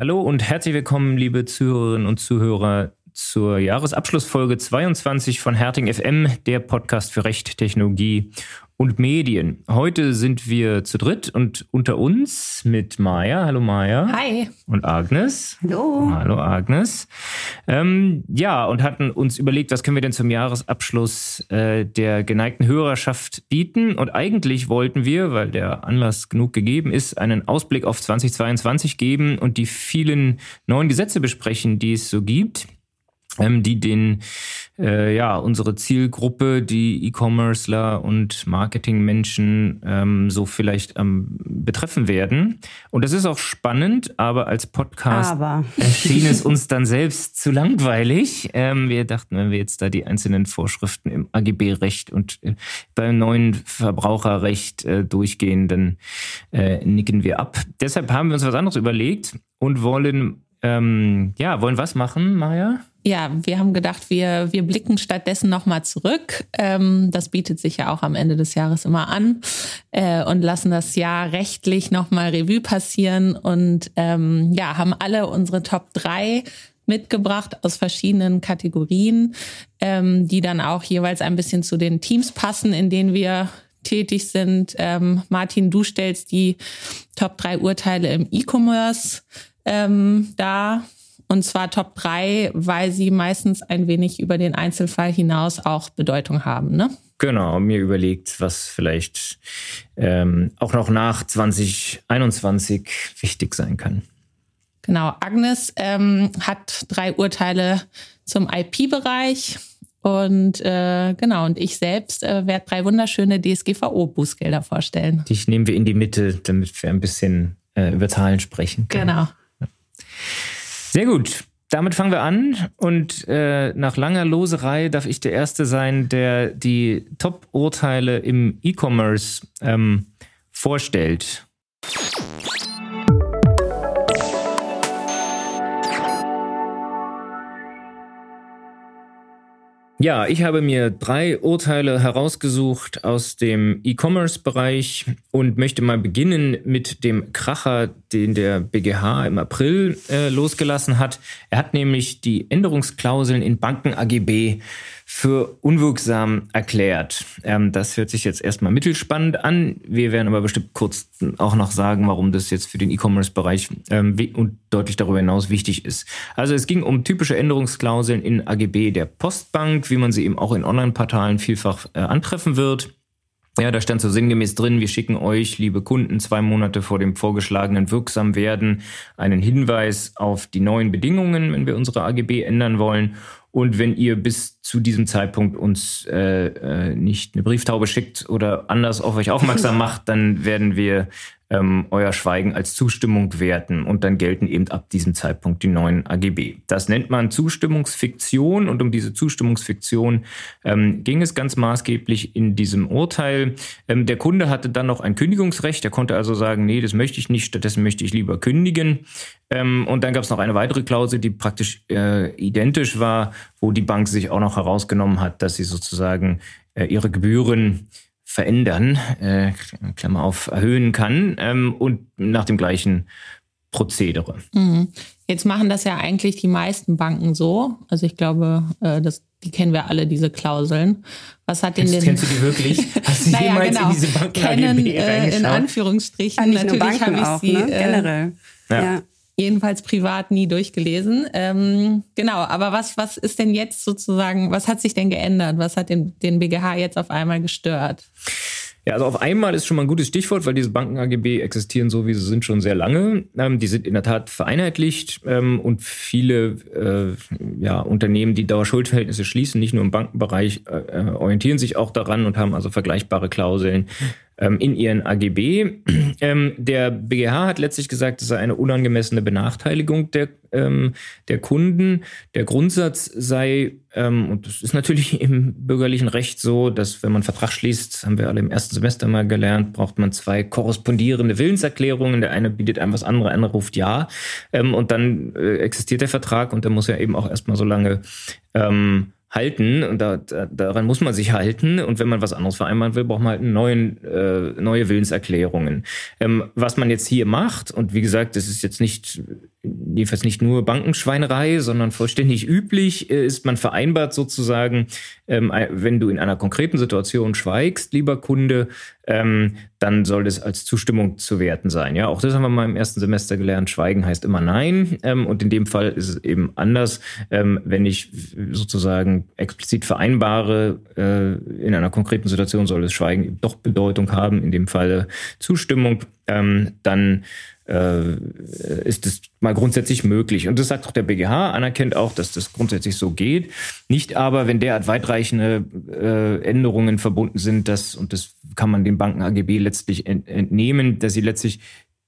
Hallo und herzlich willkommen, liebe Zuhörerinnen und Zuhörer, zur Jahresabschlussfolge 22 von Herting FM, der Podcast für Recht, Technologie und Medien. Heute sind wir zu dritt und unter uns mit Maja. Hallo Maja. Hi. Und Agnes. Hallo. Hallo Agnes. Ähm, ja, und hatten uns überlegt, was können wir denn zum Jahresabschluss äh, der geneigten Hörerschaft bieten. Und eigentlich wollten wir, weil der Anlass genug gegeben ist, einen Ausblick auf 2022 geben und die vielen neuen Gesetze besprechen, die es so gibt ähm, die den äh, ja unsere Zielgruppe, die E-Commercer und Marketingmenschen ähm, so vielleicht ähm, betreffen werden. Und das ist auch spannend, aber als Podcast aber. erschien es uns dann selbst zu langweilig. Ähm, wir dachten, wenn wir jetzt da die einzelnen Vorschriften im AGB-Recht und äh, beim neuen Verbraucherrecht äh, durchgehen, dann äh, nicken wir ab. Deshalb haben wir uns was anderes überlegt und wollen ähm, ja, wollen was machen, Maja? Ja, wir haben gedacht, wir, wir blicken stattdessen nochmal zurück. Ähm, das bietet sich ja auch am Ende des Jahres immer an äh, und lassen das Jahr rechtlich nochmal Revue passieren und ähm, ja, haben alle unsere Top 3 mitgebracht aus verschiedenen Kategorien, ähm, die dann auch jeweils ein bisschen zu den Teams passen, in denen wir tätig sind. Ähm, Martin, du stellst die Top 3 Urteile im E-Commerce ähm, da. Und zwar Top 3, weil sie meistens ein wenig über den Einzelfall hinaus auch Bedeutung haben, ne? Genau, mir überlegt, was vielleicht ähm, auch noch nach 2021 wichtig sein kann. Genau, Agnes ähm, hat drei Urteile zum IP-Bereich und äh, genau, und ich selbst äh, werde drei wunderschöne DSGVO-Bußgelder vorstellen. Dich nehmen wir in die Mitte, damit wir ein bisschen äh, über Zahlen sprechen können. Genau. Sehr gut. Damit fangen wir an und äh, nach langer Loserei darf ich der Erste sein, der die Top-Urteile im E-Commerce ähm, vorstellt. Ja, ich habe mir drei Urteile herausgesucht aus dem E-Commerce-Bereich und möchte mal beginnen mit dem Kracher, den der BGH im April äh, losgelassen hat. Er hat nämlich die Änderungsklauseln in Banken-AGB für unwirksam erklärt. Ähm, das hört sich jetzt erstmal mittelspannend an. Wir werden aber bestimmt kurz auch noch sagen, warum das jetzt für den E-Commerce-Bereich ähm, und deutlich darüber hinaus wichtig ist. Also es ging um typische Änderungsklauseln in AGB der Postbank, wie man sie eben auch in Online-Portalen vielfach äh, antreffen wird. Ja, da stand so sinngemäß drin, wir schicken euch, liebe Kunden, zwei Monate vor dem vorgeschlagenen Wirksamwerden einen Hinweis auf die neuen Bedingungen, wenn wir unsere AGB ändern wollen. Und wenn ihr bis zu diesem Zeitpunkt uns äh, äh, nicht eine Brieftaube schickt oder anders auf euch aufmerksam macht, dann werden wir ähm, euer Schweigen als Zustimmung werten und dann gelten eben ab diesem Zeitpunkt die neuen AGB. Das nennt man Zustimmungsfiktion und um diese Zustimmungsfiktion ähm, ging es ganz maßgeblich in diesem Urteil. Ähm, der Kunde hatte dann noch ein Kündigungsrecht, er konnte also sagen, nee, das möchte ich nicht, stattdessen möchte ich lieber kündigen. Ähm, und dann gab es noch eine weitere Klausel, die praktisch äh, identisch war, wo die Bank sich auch noch herausgenommen hat, dass sie sozusagen äh, ihre Gebühren verändern, äh, Klammer auf, erhöhen kann ähm, und nach dem gleichen Prozedere. Mhm. Jetzt machen das ja eigentlich die meisten Banken so. Also ich glaube, äh, das, die kennen wir alle, diese Klauseln. Was hat denn denn... Kennst du die wirklich? Hast du naja, jemals genau. in diese Banken Kennen, äh, in Anführungsstrichen. Ja, Natürlich habe ich auch, sie... Ne? Äh, Generell. ja. ja jedenfalls privat nie durchgelesen. Ähm, genau, aber was, was ist denn jetzt sozusagen, was hat sich denn geändert? Was hat den, den BGH jetzt auf einmal gestört? Ja, also auf einmal ist schon mal ein gutes Stichwort, weil diese Banken-AGB existieren so, wie sie sind, schon sehr lange. Ähm, die sind in der Tat vereinheitlicht ähm, und viele äh, ja, Unternehmen, die Dauerschuldverhältnisse schließen, nicht nur im Bankenbereich, äh, äh orientieren sich auch daran und haben also vergleichbare Klauseln ähm, in ihren AGB. Ähm, der BGH hat letztlich gesagt, es sei eine unangemessene Benachteiligung der, ähm, der Kunden. Der Grundsatz sei, ähm, und das ist natürlich im bürgerlichen Recht so, dass wenn man Vertrag schließt, haben wir alle im ersten Semester mal gelernt, braucht man zwei korrespondierende Willenserklärungen. Der eine bietet einem was anderes, der andere ruft ja. Ähm, und dann äh, existiert der Vertrag und der muss ja eben auch erstmal so lange ähm, halten und da, da, daran muss man sich halten und wenn man was anderes vereinbaren will, braucht man halt neuen, äh, neue Willenserklärungen. Ähm, was man jetzt hier macht und wie gesagt, das ist jetzt nicht jedenfalls nicht nur Bankenschweinerei, sondern vollständig üblich äh, ist, man vereinbart sozusagen, ähm, wenn du in einer konkreten Situation schweigst, lieber Kunde, ähm, dann soll das als Zustimmung zu werten sein. Ja, auch das haben wir mal im ersten Semester gelernt. Schweigen heißt immer Nein. Ähm, und in dem Fall ist es eben anders, wenn ich sozusagen explizit vereinbare, äh, in einer konkreten Situation soll das Schweigen doch Bedeutung haben, in dem Falle Zustimmung, dann äh, ist es mal grundsätzlich möglich. Und das sagt auch der BGH, anerkennt auch, dass das grundsätzlich so geht. Nicht aber, wenn derart weitreichende äh, Änderungen verbunden sind, dass, und das kann man dem Banken AGB letztlich entnehmen, dass sie letztlich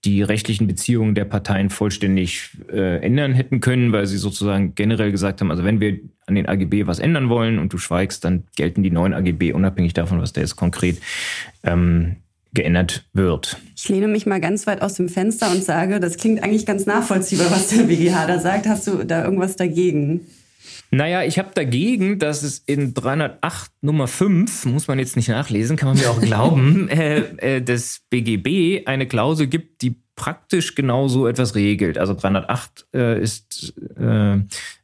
die rechtlichen Beziehungen der Parteien vollständig äh, ändern hätten können, weil sie sozusagen generell gesagt haben, also wenn wir an den AGB was ändern wollen und du schweigst, dann gelten die neuen AGB unabhängig davon, was da jetzt konkret ähm, geändert wird. Ich lehne mich mal ganz weit aus dem Fenster und sage, das klingt eigentlich ganz nachvollziehbar, was der BGH da sagt. Hast du da irgendwas dagegen? Naja, ich habe dagegen, dass es in 308 Nummer 5, muss man jetzt nicht nachlesen, kann man mir auch glauben, äh, äh, des BGB eine Klausel gibt, die praktisch genau so etwas regelt. Also 308 äh, ist äh,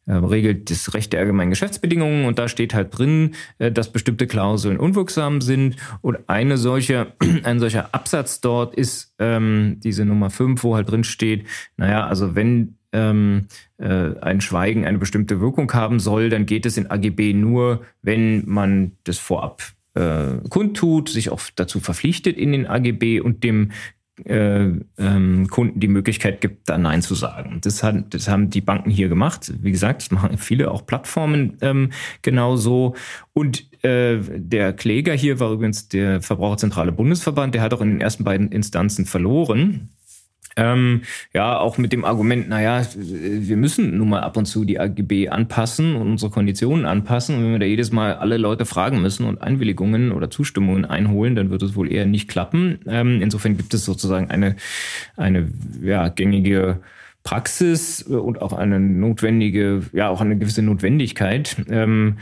äh, regelt das Recht der allgemeinen Geschäftsbedingungen und da steht halt drin, äh, dass bestimmte Klauseln unwirksam sind und eine solche, ein solcher Absatz dort ist ähm, diese Nummer 5, wo halt drin steht, naja, also wenn ähm, äh, ein Schweigen eine bestimmte Wirkung haben soll, dann geht es in AGB nur, wenn man das vorab kundtut, sich auch dazu verpflichtet in den AGB und dem äh, ähm, Kunden die Möglichkeit gibt, da Nein zu sagen. Das, hat, das haben die Banken hier gemacht. Wie gesagt, das machen viele auch Plattformen ähm, genauso. Und äh, der Kläger hier war übrigens der Verbraucherzentrale Bundesverband. Der hat auch in den ersten beiden Instanzen verloren. Ähm, ja, auch mit dem Argument, naja, wir müssen nun mal ab und zu die AGB anpassen und unsere Konditionen anpassen. Und wenn wir da jedes Mal alle Leute fragen müssen und Einwilligungen oder Zustimmungen einholen, dann wird es wohl eher nicht klappen. Ähm, insofern gibt es sozusagen eine, eine ja, gängige Praxis und auch eine notwendige, ja, auch eine gewisse Notwendigkeit. Ähm,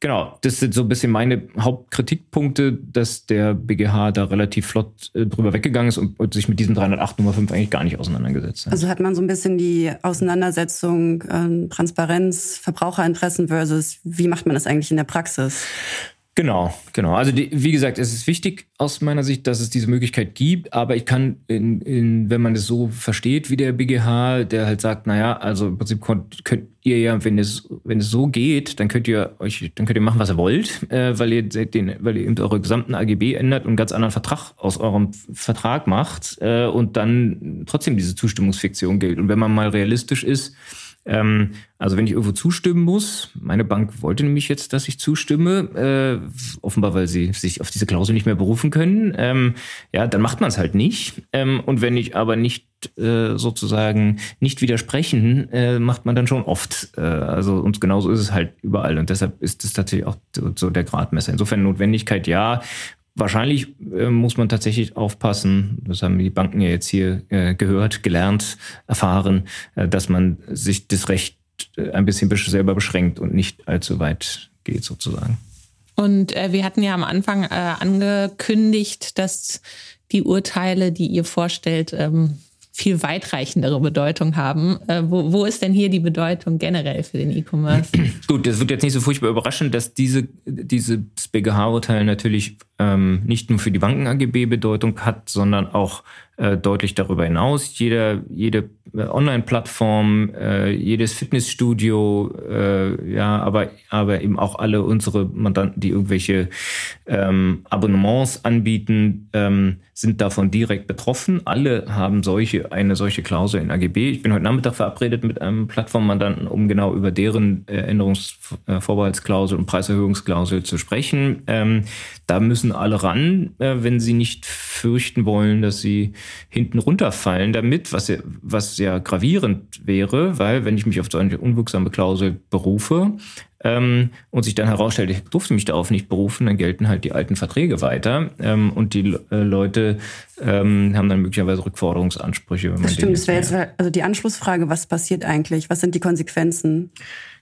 Genau, das sind so ein bisschen meine Hauptkritikpunkte, dass der BGH da relativ flott äh, drüber weggegangen ist und, sich mit diesem 308 Nummer 5 eigentlich gar nicht auseinandergesetzt hat. Also hat man so ein bisschen die Auseinandersetzung äh, Transparenz, Verbraucherinteressen versus wie macht man das eigentlich in der Praxis? Genau, genau. Also die, wie gesagt, es ist wichtig aus meiner Sicht, dass es diese Möglichkeit gibt, aber ich kann, in, in, wenn man das so versteht wie der BGH, der halt sagt, naja, also im Prinzip könnt, könnt ihr ja, wenn es, wenn es so geht, dann könnt ihr euch, dann könnt ihr machen, was ihr wollt, äh, weil ihr den, weil ihr eben eure gesamten AGB ändert und einen ganz anderen Vertrag aus eurem Vertrag macht äh, und dann trotzdem diese Zustimmungsfiktion gilt. Und wenn man mal realistisch ist, ähm, also wenn ich irgendwo zustimmen muss, meine Bank wollte nämlich jetzt, dass ich zustimme, äh, offenbar weil sie sich auf diese Klausel nicht mehr berufen können, ähm, ja, dann macht man es halt nicht. Ähm, und wenn ich aber nicht äh, sozusagen nicht widersprechen, äh, macht man dann schon oft. Äh, also und genauso ist es halt überall. Und deshalb ist es tatsächlich auch so der Gradmesser. Insofern Notwendigkeit ja, Wahrscheinlich äh, muss man tatsächlich aufpassen, das haben die Banken ja jetzt hier äh, gehört, gelernt, erfahren, äh, dass man sich das Recht äh, ein bisschen selber beschränkt und nicht allzu weit geht sozusagen. Und äh, wir hatten ja am Anfang äh, angekündigt, dass die Urteile, die ihr vorstellt, ähm, viel weitreichendere Bedeutung haben. Äh, wo, wo ist denn hier die Bedeutung generell für den E-Commerce? Gut, das wird jetzt nicht so furchtbar überraschen, dass diese, dieses BGH-Urteil natürlich ähm, nicht nur für die Banken-AGB Bedeutung hat, sondern auch äh, deutlich darüber hinaus. Jeder, jede äh, Online-Plattform, äh, jedes Fitnessstudio, äh, ja, aber, aber eben auch alle unsere Mandanten, die irgendwelche ähm, Abonnements anbieten, ähm, sind davon direkt betroffen. Alle haben solche, eine solche Klausel in AGB. Ich bin heute Nachmittag verabredet mit einem Plattformmandanten, um genau über deren äh, Änderungsvorbehaltsklausel und Preiserhöhungsklausel zu sprechen. Ähm, da müssen alle ran, wenn sie nicht fürchten wollen, dass sie hinten runterfallen damit, was ja, was ja gravierend wäre, weil wenn ich mich auf so eine unwirksame Klausel berufe ähm, und sich dann herausstellt, ich durfte mich darauf nicht berufen, dann gelten halt die alten Verträge weiter ähm, und die äh, Leute ähm, haben dann möglicherweise Rückforderungsansprüche. das stimmt, das wäre jetzt also die Anschlussfrage, was passiert eigentlich? Was sind die Konsequenzen?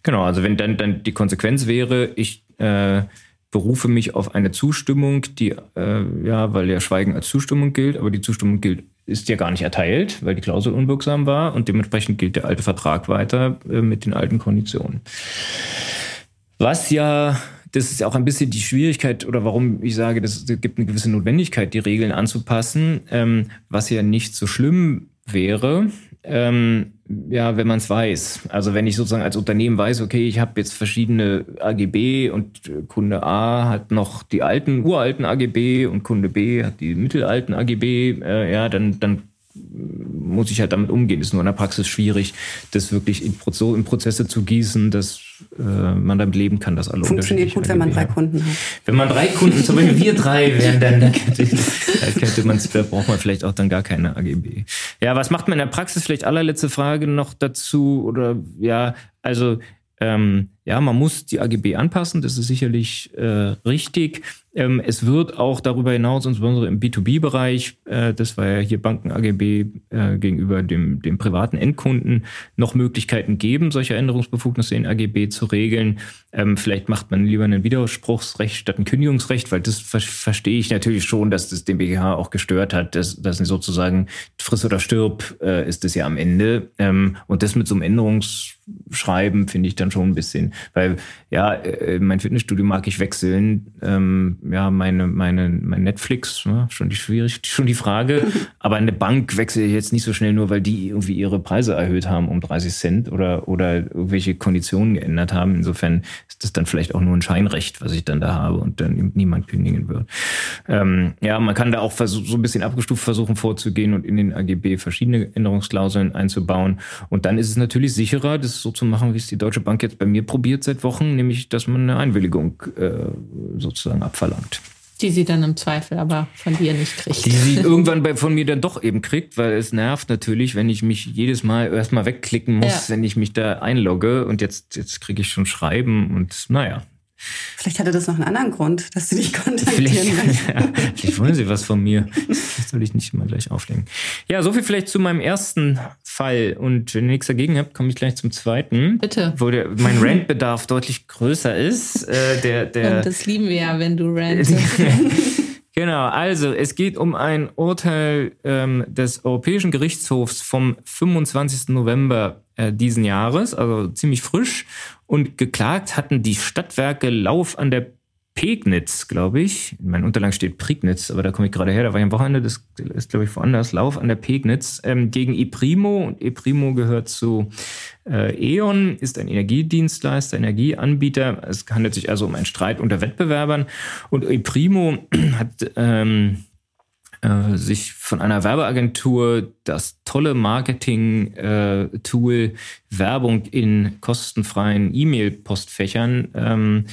Genau, also wenn dann, dann die Konsequenz wäre, ich äh, berufe mich auf eine Zustimmung, die, äh, ja, weil ja Schweigen als Zustimmung gilt, aber die Zustimmung gilt ist ja gar nicht erteilt, weil die Klausel unwirksam war und dementsprechend gilt der alte Vertrag weiter äh, mit den alten Konditionen. Was ja, das ist ja auch ein bisschen die Schwierigkeit oder warum ich sage, es gibt eine gewisse Notwendigkeit, die Regeln anzupassen, ähm, was ja nicht so schlimm wäre, ähm, ja, wenn man es weiß. Also wenn ich sozusagen als Unternehmen weiß, okay, ich habe jetzt verschiedene AGB und Kunde A hat noch die alten, uralten AGB und Kunde B hat die mittelalten AGB, äh, ja, dann, dann muss ich halt damit umgehen. Ist nur in der Praxis schwierig, das wirklich in, so in Prozesse zu gießen, dass äh, man damit leben kann, dass alle Funktioniert gut, wenn man drei Kunden hat. Wenn man drei Kunden, zum Beispiel wir drei wären, dann, dann könnte, dann könnte man, da braucht man vielleicht auch dann gar keine AGB. Ja, was macht man in der Praxis? Vielleicht allerletzte Frage noch dazu oder ja, also ähm, ja, man muss die AGB anpassen, das ist sicherlich äh, richtig. Ähm, es wird auch darüber hinaus, insbesondere im B2B-Bereich, äh, das war ja hier Banken-AGB äh, gegenüber dem, dem privaten Endkunden, noch Möglichkeiten geben, solche Änderungsbefugnisse in AGB zu regeln. Ähm, vielleicht macht man lieber ein Widerspruchsrecht statt ein Kündigungsrecht, weil das ver verstehe ich natürlich schon, dass das den BGH auch gestört hat, dass, dass sozusagen friss oder stirb äh, ist es ja am Ende. Ähm, und das mit so einem Änderungsschreiben finde ich dann schon ein bisschen weil ja, äh, mein Fitnessstudio mag ich wechseln. Ähm, ja, meine, meine, mein Netflix, ne, schon die schwierig, schon die Frage. Aber eine Bank wechsle ich jetzt nicht so schnell nur, weil die irgendwie ihre Preise erhöht haben um 30 Cent oder, oder irgendwelche Konditionen geändert haben. Insofern ist das dann vielleicht auch nur ein Scheinrecht, was ich dann da habe und dann niemand kündigen wird. Ähm, ja, man kann da auch so ein bisschen abgestuft versuchen vorzugehen und in den AGB verschiedene Änderungsklauseln einzubauen. Und dann ist es natürlich sicherer, das so zu machen, wie es die Deutsche Bank jetzt bei mir probiert seit Wochen, nämlich dass man eine Einwilligung äh, sozusagen abverlangt. Die sie dann im Zweifel aber von dir nicht kriegt. Die sie irgendwann bei, von mir dann doch eben kriegt, weil es nervt natürlich, wenn ich mich jedes Mal erstmal wegklicken muss, ja. wenn ich mich da einlogge und jetzt, jetzt kriege ich schon Schreiben und naja, Vielleicht hatte das noch einen anderen Grund, dass sie dich kontaktieren vielleicht, ja, vielleicht wollen sie was von mir. Das soll ich nicht immer gleich auflegen. Ja, soviel vielleicht zu meinem ersten Fall. Und wenn ihr nichts dagegen habt, komme ich gleich zum zweiten. Bitte. Wo der, mein Rantbedarf deutlich größer ist. Äh, der, der, Und das lieben wir ja, wenn du rantest. Genau, also es geht um ein Urteil ähm, des Europäischen Gerichtshofs vom 25. November äh, diesen Jahres, also ziemlich frisch. Und geklagt hatten die Stadtwerke Lauf an der Pegnitz, glaube ich. In meinen Unterlagen steht Prignitz, aber da komme ich gerade her. Da war ich am Wochenende, das ist, glaube ich, woanders. Lauf an der Pegnitz ähm, gegen ePrimo. Und ePrimo gehört zu äh, E.ON, ist ein Energiedienstleister, Energieanbieter. Es handelt sich also um einen Streit unter Wettbewerbern. Und ePrimo hat ähm, äh, sich von einer Werbeagentur das tolle Marketing-Tool äh, Werbung in kostenfreien E-Mail-Postfächern ähm,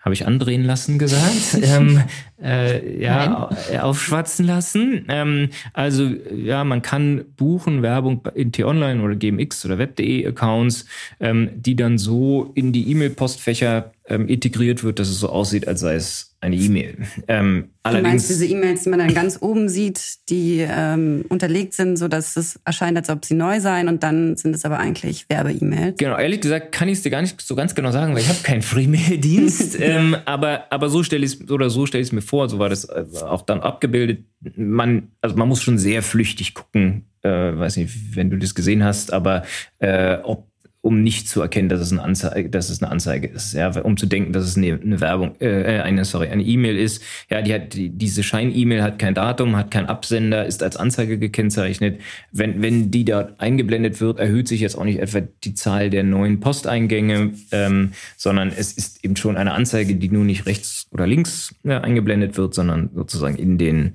habe ich andrehen lassen gesagt, ähm, äh, ja, Nein. aufschwatzen lassen. Ähm, also ja, man kann buchen Werbung in T-Online oder GMX oder Web.de Accounts, ähm, die dann so in die E-Mail-Postfächer ähm, integriert wird, dass es so aussieht, als sei es eine E-Mail. Ähm, du meinst diese E-Mails, die man dann ganz oben sieht, die ähm, unterlegt sind, so dass es erscheint, als ob sie neu seien und dann sind es aber eigentlich Werbe-E-Mails. Genau, ehrlich gesagt kann ich es dir gar nicht so ganz genau sagen, weil ich habe keinen Free-Mail-Dienst. ähm, aber, aber so stelle ich es oder so stelle ich es mir vor, so war das äh, auch dann abgebildet. Man, also man muss schon sehr flüchtig gucken, äh, weiß nicht, wenn du das gesehen hast, aber äh, ob um nicht zu erkennen, dass es eine Anzeige, dass es eine Anzeige ist, ja, um zu denken, dass es eine, eine Werbung, äh, eine sorry, eine E-Mail ist. Ja, die hat die, diese Schein-E-Mail hat kein Datum, hat keinen Absender, ist als Anzeige gekennzeichnet. Wenn wenn die dort eingeblendet wird, erhöht sich jetzt auch nicht etwa die Zahl der neuen Posteingänge, ähm, sondern es ist eben schon eine Anzeige, die nur nicht rechts oder links ja, eingeblendet wird, sondern sozusagen in den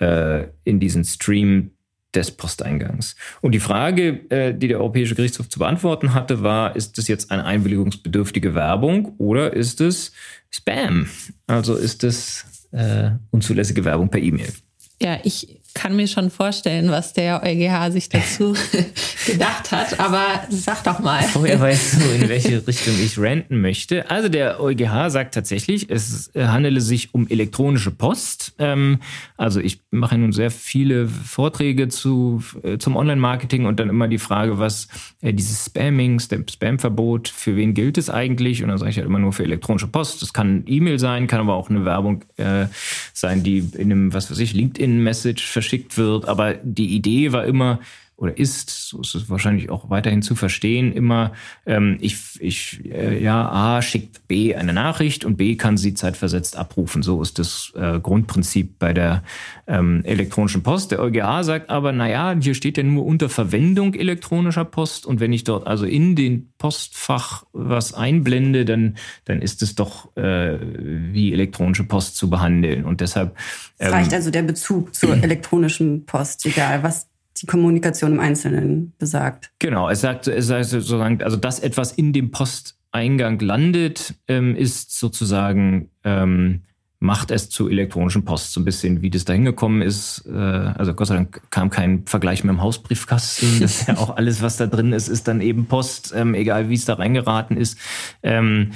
äh, in diesen Stream des Posteingangs. Und die Frage, äh, die der Europäische Gerichtshof zu beantworten hatte, war, ist es jetzt eine einwilligungsbedürftige Werbung oder ist es Spam? Also ist es äh, unzulässige Werbung per E-Mail? Ja, ich kann mir schon vorstellen, was der EuGH sich dazu gedacht hat, aber sag doch mal. Vorher weißt du, in welche Richtung ich ranten möchte. Also der EuGH sagt tatsächlich, es handele sich um elektronische Post. Ähm, also ich mache nun sehr viele Vorträge zu, äh, zum Online-Marketing und dann immer die Frage, was äh, dieses Spamming, Spam-Verbot, für wen gilt es eigentlich? Und dann sage ich halt immer nur für elektronische Post. Das kann E-Mail sein, kann aber auch eine Werbung äh, sein, die in einem, was weiß ich, LinkedIn-Message verschickt wird. Aber die Idee war immer, oder ist, so ist es wahrscheinlich auch weiterhin zu verstehen, immer, ähm, ich, ich, äh, ja, A schickt B eine Nachricht und B kann sie zeitversetzt abrufen. So ist das äh, Grundprinzip bei der ähm, elektronischen Post. Der EuGH sagt aber, naja, hier steht ja nur unter Verwendung elektronischer Post und wenn ich dort also in den Postfach was einblende, dann, dann ist es doch äh, wie elektronische Post zu behandeln. Und deshalb. Ähm, reicht also der Bezug zur elektronischen Post, egal was die Kommunikation im Einzelnen besagt. Genau, es sagt, es sagt sozusagen, also dass etwas in dem Posteingang landet, ähm, ist sozusagen ähm, macht es zu elektronischen Post. So ein bisschen, wie das da hingekommen ist. Äh, also Gott sei Dank kam kein Vergleich mit dem Hausbriefkasten. Das ist ja auch alles, was da drin ist, ist dann eben Post, ähm, egal wie es da reingeraten ist. Ähm,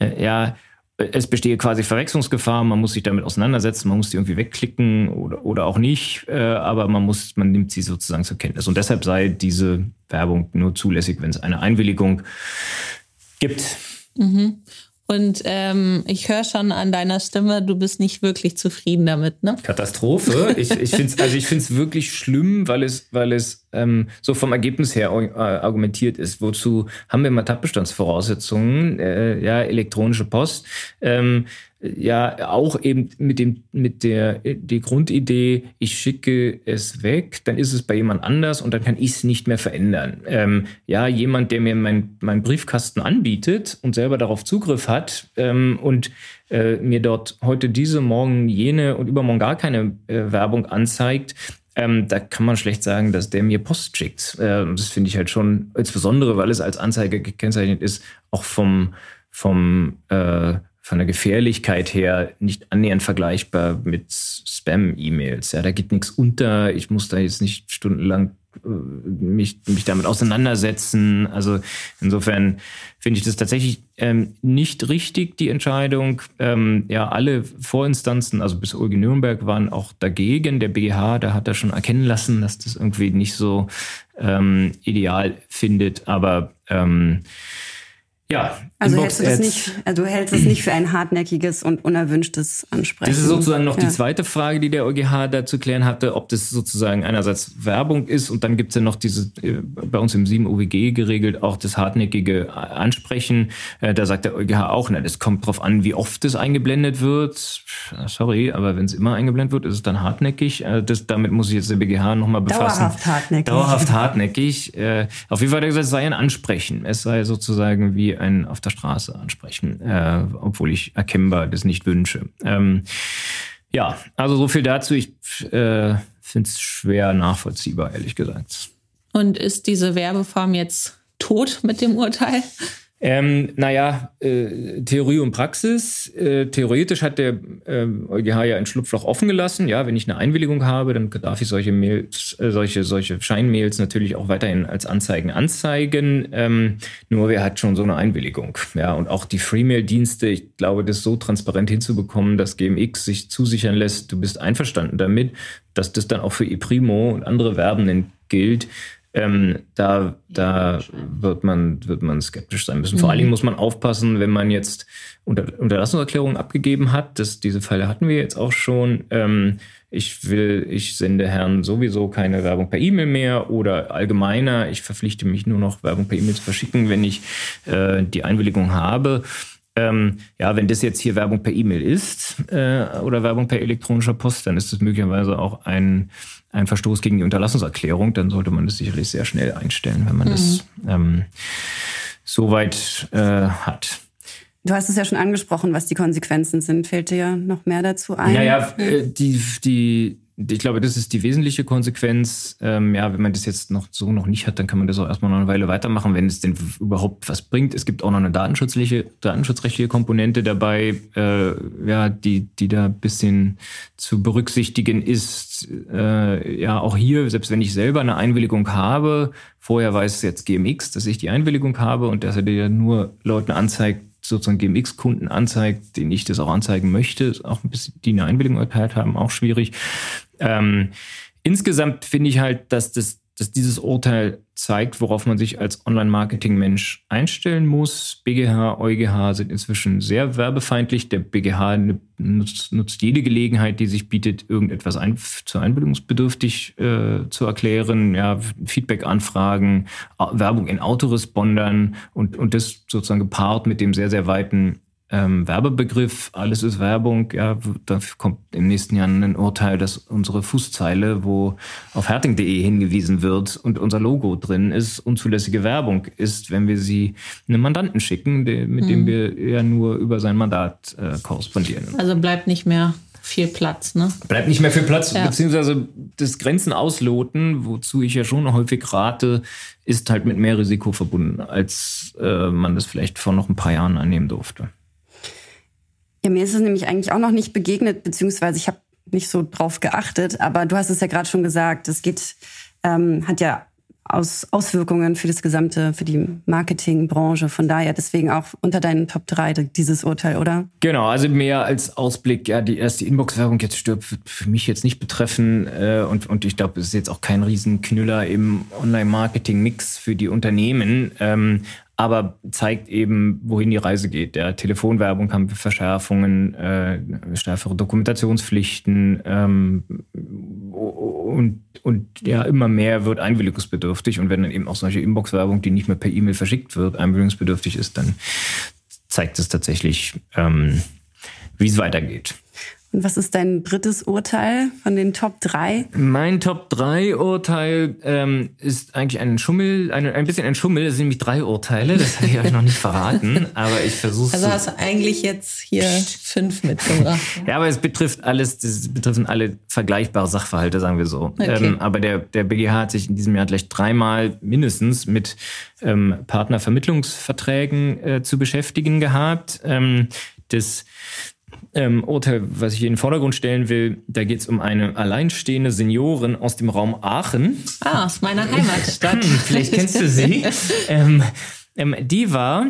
äh, ja, es bestehe quasi Verwechslungsgefahr, man muss sich damit auseinandersetzen, man muss die irgendwie wegklicken oder, oder auch nicht, äh, aber man muss, man nimmt sie sozusagen zur Kenntnis. Und deshalb sei diese Werbung nur zulässig, wenn es eine Einwilligung gibt. Mhm. Und ähm, ich höre schon an deiner Stimme, du bist nicht wirklich zufrieden damit, ne? Katastrophe. Ich, ich finde es also ich find's wirklich schlimm, weil es, weil es ähm, so vom Ergebnis her äh, argumentiert ist. Wozu haben wir mal Tatbestandsvoraussetzungen? Äh, ja, elektronische Post. Ähm, ja auch eben mit dem mit der die Grundidee, ich schicke es weg, dann ist es bei jemand anders und dann kann ich es nicht mehr verändern. Ähm, ja, jemand, der mir meinen mein Briefkasten anbietet und selber darauf Zugriff hat ähm, und äh, mir dort heute diese, morgen jene und übermorgen gar keine äh, Werbung anzeigt, ähm, da kann man schlecht sagen, dass der mir Post schickt. Äh, das finde ich halt schon, insbesondere weil es als Anzeige gekennzeichnet ist, auch vom vom äh, von der Gefährlichkeit her nicht annähernd vergleichbar mit Spam-E-Mails. Ja, da geht nichts unter. Ich muss da jetzt nicht stundenlang mich, mich damit auseinandersetzen. Also insofern finde ich das tatsächlich ähm, nicht richtig, die Entscheidung. Ähm, ja, alle Vorinstanzen, also bis Ulge Nürnberg, waren auch dagegen. Der BGH, da hat er schon erkennen lassen, dass das irgendwie nicht so ähm, ideal findet. Aber ähm, ja, also hältst du das nicht, also du hältst es nicht für ein hartnäckiges und unerwünschtes Ansprechen. Das ist sozusagen noch ja. die zweite Frage, die der EuGH da zu klären hatte, ob das sozusagen einerseits Werbung ist und dann gibt es ja noch diese, äh, bei uns im 7 OWG geregelt, auch das hartnäckige Ansprechen. Äh, da sagt der EuGH auch, na, das kommt drauf an, wie oft es eingeblendet wird. Sorry, aber wenn es immer eingeblendet wird, ist es dann hartnäckig. Das, damit muss ich jetzt der BGH nochmal befassen. Dauerhaft hartnäckig. Dauerhaft hartnäckig. Auf jeden Fall hat er gesagt, es sei ein Ansprechen. Es sei sozusagen wie einen auf der Straße ansprechen, äh, obwohl ich erkennbar das nicht wünsche. Ähm, ja, also so viel dazu. Ich äh, finde es schwer nachvollziehbar, ehrlich gesagt. Und ist diese Werbeform jetzt tot mit dem Urteil? Ähm, naja, äh, Theorie und Praxis. Äh, theoretisch hat der äh, EuGH ja ein Schlupfloch offen gelassen. Ja, wenn ich eine Einwilligung habe, dann darf ich solche Mails, äh, solche, solche Scheinmails natürlich auch weiterhin als Anzeigen anzeigen. Ähm, nur wer hat schon so eine Einwilligung? Ja, und auch die Freemail-Dienste, ich glaube, das so transparent hinzubekommen, dass GMX sich zusichern lässt, du bist einverstanden damit, dass das dann auch für ePrimo und andere Werbenden gilt ähm, da, da wird man, wird man skeptisch sein müssen. Vor allen Dingen mhm. muss man aufpassen, wenn man jetzt Unter Unterlassungserklärungen abgegeben hat. Das, diese Fälle hatten wir jetzt auch schon. Ähm, ich will, ich sende Herrn sowieso keine Werbung per E-Mail mehr oder allgemeiner, ich verpflichte mich nur noch, Werbung per E-Mail zu verschicken, wenn ich äh, die Einwilligung habe. Ähm, ja, wenn das jetzt hier Werbung per E-Mail ist äh, oder Werbung per elektronischer Post, dann ist das möglicherweise auch ein ein Verstoß gegen die Unterlassungserklärung, dann sollte man das sicherlich sehr schnell einstellen, wenn man mhm. das ähm, soweit äh, hat. Du hast es ja schon angesprochen, was die Konsequenzen sind. Fällt dir noch mehr dazu ein? Naja, äh, die, die, ich glaube, das ist die wesentliche Konsequenz. Ähm, ja, wenn man das jetzt noch so noch nicht hat, dann kann man das auch erstmal noch eine Weile weitermachen, wenn es denn überhaupt was bringt. Es gibt auch noch eine datenschutzliche, datenschutzrechtliche Komponente dabei, äh, ja, die, die da ein bisschen zu berücksichtigen ist. Äh, ja, auch hier, selbst wenn ich selber eine Einwilligung habe, vorher weiß jetzt GMX, dass ich die Einwilligung habe und dass er dir nur Leuten anzeigt, sozusagen GMX-Kunden anzeigt, denen ich das auch anzeigen möchte, auch ein bisschen, die eine Einwilligung erteilt haben, auch schwierig. Ähm, insgesamt finde ich halt, dass das dass dieses Urteil zeigt, worauf man sich als Online-Marketing-Mensch einstellen muss. BGH, EuGH sind inzwischen sehr werbefeindlich. Der BGH nutzt, nutzt jede Gelegenheit, die sich bietet, irgendetwas ein, zu einbildungsbedürftig äh, zu erklären. Ja, Feedback-Anfragen, Werbung in Autorespondern und, und das sozusagen gepaart mit dem sehr, sehr weiten ähm, Werbebegriff, alles ist Werbung, ja, da kommt im nächsten Jahr ein Urteil, dass unsere Fußzeile, wo auf herting.de hingewiesen wird und unser Logo drin ist, unzulässige Werbung ist, wenn wir sie einem Mandanten schicken, mit mhm. dem wir ja nur über sein Mandat äh, korrespondieren. Also bleibt nicht mehr viel Platz, ne? Bleibt nicht mehr viel Platz, ja. beziehungsweise das Grenzen ausloten, wozu ich ja schon häufig rate, ist halt mit mehr Risiko verbunden, als äh, man das vielleicht vor noch ein paar Jahren annehmen durfte. Ja, mir ist es nämlich eigentlich auch noch nicht begegnet, beziehungsweise ich habe nicht so drauf geachtet, aber du hast es ja gerade schon gesagt, es geht, ähm, hat ja aus, Auswirkungen für das gesamte, für die Marketingbranche. Von daher deswegen auch unter deinen Top 3 dieses Urteil, oder? Genau, also mehr als Ausblick, ja, die erste Inbox-Werbung jetzt stirbt, wird für mich jetzt nicht betreffen. Äh, und, und ich glaube, es ist jetzt auch kein Riesenknüller im Online-Marketing-Mix für die Unternehmen. Ähm, aber zeigt eben, wohin die Reise geht. Der Telefonwerbung haben Verschärfungen, äh, stärkere Dokumentationspflichten ähm, und, und ja, immer mehr wird einwilligungsbedürftig. Und wenn dann eben auch solche Inbox-Werbung, die nicht mehr per E-Mail verschickt wird, einwilligungsbedürftig ist, dann zeigt es tatsächlich, ähm, wie es weitergeht. Und was ist dein drittes Urteil von den Top 3? Mein Top 3 Urteil ähm, ist eigentlich ein Schummel, ein, ein bisschen ein Schummel. Es sind nämlich drei Urteile, das habe ich euch noch nicht verraten, aber ich versuche Also hast du eigentlich jetzt hier fünf mitgebracht. ja, aber es betrifft alles, das betreffen alle vergleichbare Sachverhalte, sagen wir so. Okay. Ähm, aber der, der BGH hat sich in diesem Jahr gleich dreimal mindestens mit ähm, Partnervermittlungsverträgen äh, zu beschäftigen gehabt. Ähm, das ähm, Urteil, was ich hier in den Vordergrund stellen will, da geht es um eine alleinstehende Seniorin aus dem Raum Aachen. Ah, aus meiner Heimatstadt. Hm, vielleicht kennst du sie. ähm, ähm, die war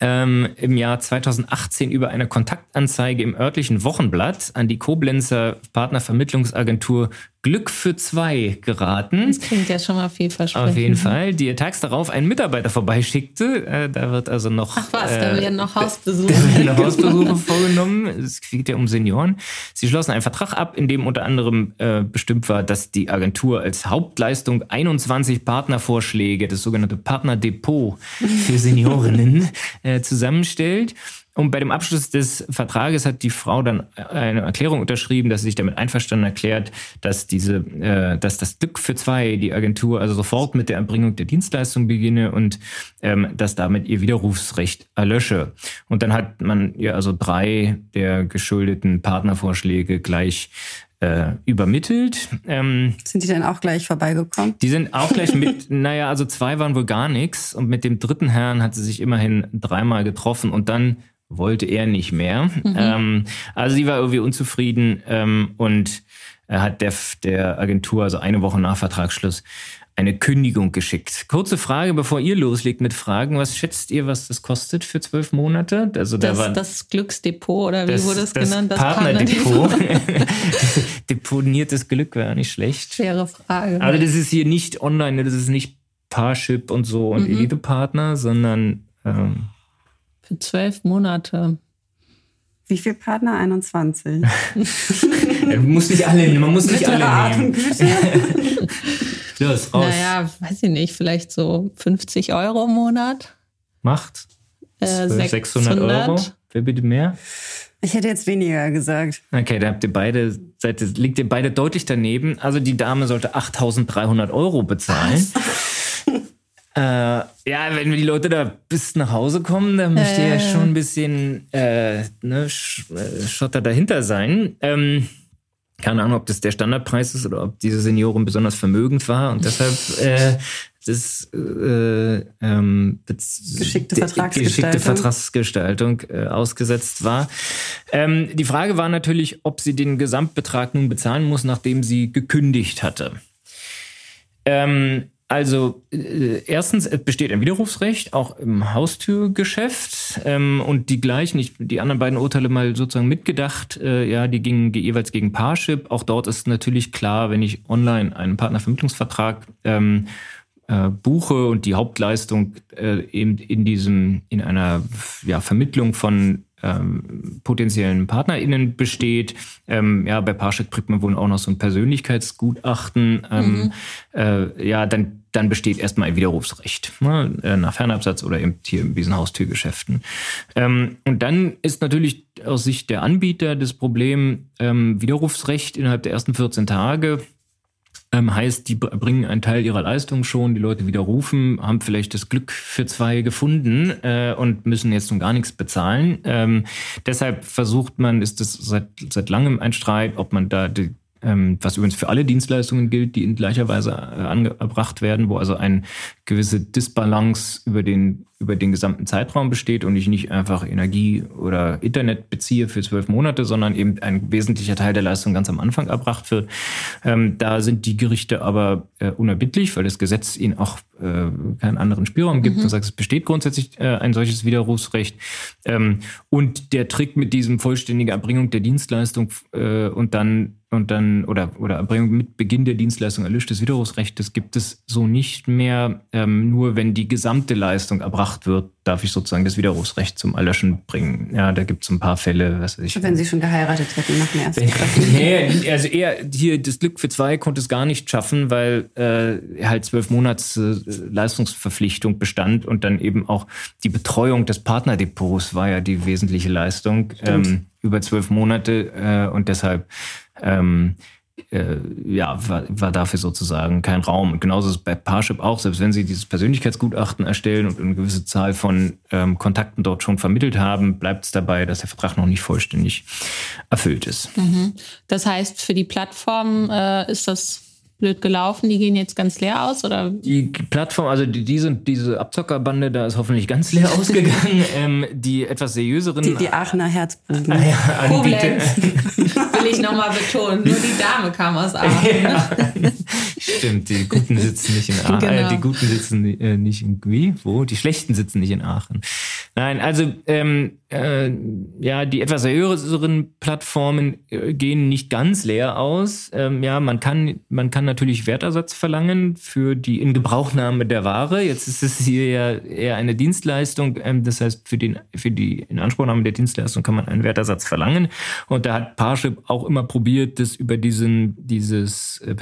ähm, im Jahr 2018 über eine Kontaktanzeige im örtlichen Wochenblatt an die Koblenzer Partnervermittlungsagentur Glück für zwei geraten. Das klingt ja schon mal vielversprechend. Auf jeden Fall, die tags darauf einen Mitarbeiter vorbeischickte. Äh, da wird also noch. Ach was, da werden noch Hausbesuche. Da werden noch Hausbesuche vorgenommen. Es geht ja um Senioren. Sie schlossen einen Vertrag ab, in dem unter anderem äh, bestimmt war, dass die Agentur als Hauptleistung 21 Partnervorschläge, das sogenannte Partnerdepot für Seniorinnen, äh, zusammenstellt. Und bei dem Abschluss des Vertrages hat die Frau dann eine Erklärung unterschrieben, dass sie sich damit einverstanden erklärt, dass diese, äh, dass das Glück für zwei die Agentur also sofort mit der Erbringung der Dienstleistung beginne und ähm, dass damit ihr Widerrufsrecht erlösche. Und dann hat man ihr also drei der geschuldeten Partnervorschläge gleich äh, übermittelt. Ähm, sind die dann auch gleich vorbeigekommen? Die sind auch gleich mit, naja, also zwei waren wohl gar nichts und mit dem dritten Herrn hat sie sich immerhin dreimal getroffen und dann wollte er nicht mehr. Mhm. Ähm, also sie war irgendwie unzufrieden ähm, und er hat der, der Agentur, also eine Woche nach Vertragsschluss, eine Kündigung geschickt. Kurze Frage, bevor ihr loslegt mit Fragen. Was schätzt ihr, was das kostet für zwölf Monate? Also da das, war das Glücksdepot oder wie das, wurde es das genannt? Das Partnerdepot. Deponiertes Glück wäre nicht schlecht. Schwere Frage. Also das ist hier nicht online, das ist nicht Parship und so und mhm. Elite-Partner, sondern ähm, für zwölf Monate. Wie viele Partner? 21. man muss nicht alle nehmen. Man muss nicht alle nehmen. Los, raus. Naja, weiß ich nicht, vielleicht so 50 Euro im Monat. Macht? Äh, 600 Euro. Wer bitte mehr? Ich hätte jetzt weniger gesagt. Okay, da habt ihr beide, seid, liegt ihr beide deutlich daneben. Also die Dame sollte 8300 Euro bezahlen. Äh, ja, wenn die Leute da bis nach Hause kommen, dann müsste äh. ja schon ein bisschen äh, ne, äh, Schotter dahinter sein. Ähm, keine Ahnung, ob das der Standardpreis ist oder ob diese Seniorin besonders vermögend war und deshalb äh, das, äh, ähm, geschickte Vertragsgestaltung, geschickte Vertragsgestaltung äh, ausgesetzt war. Ähm, die Frage war natürlich, ob sie den Gesamtbetrag nun bezahlen muss, nachdem sie gekündigt hatte. Ähm, also äh, erstens es besteht ein Widerrufsrecht auch im Haustürgeschäft ähm, und die gleichen, ich, die anderen beiden Urteile mal sozusagen mitgedacht, äh, ja, die gingen jeweils gegen Parship. Auch dort ist natürlich klar, wenn ich online einen Partnervermittlungsvertrag ähm, äh, buche und die Hauptleistung äh, eben in diesem in einer ja, Vermittlung von ähm, potenziellen PartnerInnen besteht. Ähm, ja, bei Parship kriegt man wohl auch noch so ein Persönlichkeitsgutachten. Ähm, mhm. äh, ja, dann, dann besteht erstmal ein Widerrufsrecht ne, äh, nach Fernabsatz oder eben hier in diesen Haustürgeschäften. Ähm, und dann ist natürlich aus Sicht der Anbieter das Problem ähm, Widerrufsrecht innerhalb der ersten 14 Tage ähm, heißt, die bringen einen Teil ihrer Leistung schon, die Leute widerrufen, haben vielleicht das Glück für zwei gefunden äh, und müssen jetzt nun gar nichts bezahlen. Ähm, deshalb versucht man, ist es seit, seit langem ein Streit, ob man da die ähm, was übrigens für alle Dienstleistungen gilt, die in gleicher Weise äh, angebracht werden, wo also eine gewisse Disbalance über den, über den gesamten Zeitraum besteht und ich nicht einfach Energie oder Internet beziehe für zwölf Monate, sondern eben ein wesentlicher Teil der Leistung ganz am Anfang erbracht wird. Ähm, da sind die Gerichte aber äh, unerbittlich, weil das Gesetz ihnen auch äh, keinen anderen Spielraum gibt. Mhm. Das heißt, es besteht grundsätzlich äh, ein solches Widerrufsrecht. Ähm, und der Trick mit diesem vollständigen Erbringung der Dienstleistung äh, und dann und dann oder oder Erbringung mit Beginn der Dienstleistung erlischt des Widerrufsrechts gibt es so nicht mehr. Ähm, nur wenn die gesamte Leistung erbracht wird, darf ich sozusagen das Widerrufsrecht zum Erlöschen bringen. Ja, da gibt es ein paar Fälle. Was weiß ich. Wenn Sie schon geheiratet hätten nach dem ersten Nee, also eher hier das Glück für zwei konnte es gar nicht schaffen, weil äh, halt zwölf Monats äh, Leistungsverpflichtung bestand und dann eben auch die Betreuung des Partnerdepots war ja die wesentliche Leistung ähm, über zwölf Monate äh, und deshalb ähm, äh, ja, war, war dafür sozusagen kein Raum. Und genauso ist es bei Parship auch, selbst wenn sie dieses Persönlichkeitsgutachten erstellen und eine gewisse Zahl von ähm, Kontakten dort schon vermittelt haben, bleibt es dabei, dass der Vertrag noch nicht vollständig erfüllt ist. Mhm. Das heißt, für die Plattform äh, ist das blöd gelaufen, die gehen jetzt ganz leer aus oder? Die Plattform, also die, diese, diese Abzockerbande, da ist hoffentlich ganz leer ausgegangen. ähm, die etwas seriöseren. Die, die Aachener Herzbuben. Ah, ja, Anbieter. Ich nochmal betonen. Nur die Dame kam aus Aachen. Ja. Stimmt, die Guten sitzen nicht in Aachen. Genau. Äh, die Guten sitzen äh, nicht in wie? Wo? Die Schlechten sitzen nicht in Aachen. Nein, also ähm, äh, ja, die etwas seriöseren Plattformen äh, gehen nicht ganz leer aus. Ähm, ja, man kann, man kann natürlich Wertersatz verlangen für die Ingebrauchnahme der Ware. Jetzt ist es hier ja eher eine Dienstleistung. Ähm, das heißt, für, den, für die Inanspruchnahme der Dienstleistung kann man einen Wertersatz verlangen. Und da hat Parship auch immer probiert, das über diesen, dieses äh,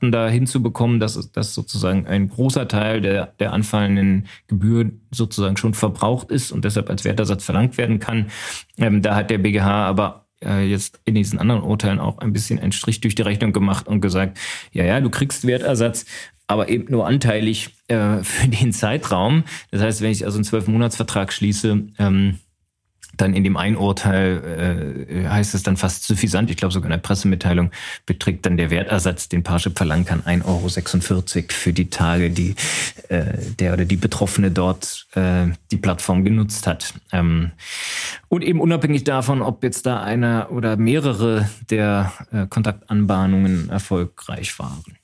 Persönlichkeitsgutachten da hinzubekommen, dass, dass sozusagen ein großer Teil der, der anfallenden Gebühren sozusagen schon verbraucht ist und deshalb als Wertersatz verlangt werden kann. Ähm, da hat der BGH aber äh, jetzt in diesen anderen Urteilen auch ein bisschen einen Strich durch die Rechnung gemacht und gesagt, ja, ja, du kriegst Wertersatz, aber eben nur anteilig äh, für den Zeitraum. Das heißt, wenn ich also einen Zwölf-Monats-Vertrag schließe, ähm, dann in dem einen Urteil äh, heißt es dann fast suffisant, ich glaube sogar in der Pressemitteilung beträgt dann der Wertersatz, den Parship verlangen kann, 1,46 Euro für die Tage, die äh, der oder die Betroffene dort äh, die Plattform genutzt hat. Ähm, und eben unabhängig davon, ob jetzt da einer oder mehrere der äh, Kontaktanbahnungen erfolgreich waren.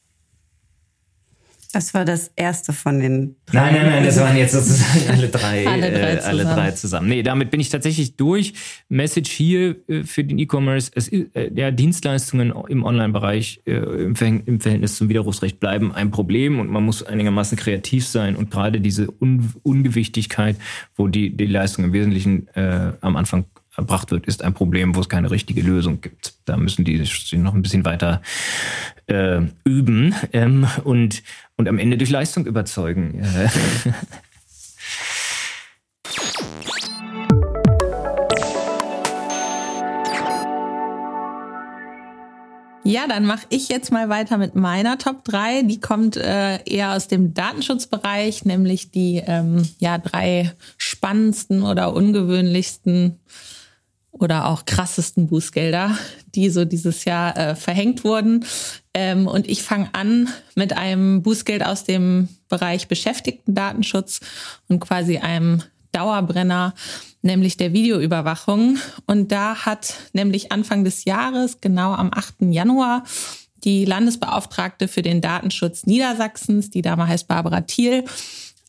Das war das erste von den drei. Nein, nein, nein, das waren jetzt sozusagen alle drei, alle drei, äh, alle drei zusammen. Nee, damit bin ich tatsächlich durch. Message hier äh, für den E-Commerce. Es, äh, ja, Dienstleistungen im Online-Bereich äh, im, im, Verhältnis zum Widerrufsrecht bleiben ein Problem und man muss einigermaßen kreativ sein und gerade diese Un Ungewichtigkeit, wo die, die Leistung im Wesentlichen äh, am Anfang erbracht wird, ist ein Problem, wo es keine richtige Lösung gibt. Da müssen die sich noch ein bisschen weiter äh, üben ähm, und, und am Ende durch Leistung überzeugen. Ja, dann mache ich jetzt mal weiter mit meiner Top 3. Die kommt äh, eher aus dem Datenschutzbereich, nämlich die ähm, ja, drei spannendsten oder ungewöhnlichsten oder auch krassesten Bußgelder, die so dieses Jahr äh, verhängt wurden. Ähm, und ich fange an mit einem Bußgeld aus dem Bereich Beschäftigten-Datenschutz und quasi einem Dauerbrenner, nämlich der Videoüberwachung. Und da hat nämlich Anfang des Jahres, genau am 8. Januar, die Landesbeauftragte für den Datenschutz Niedersachsens, die Dame heißt Barbara Thiel,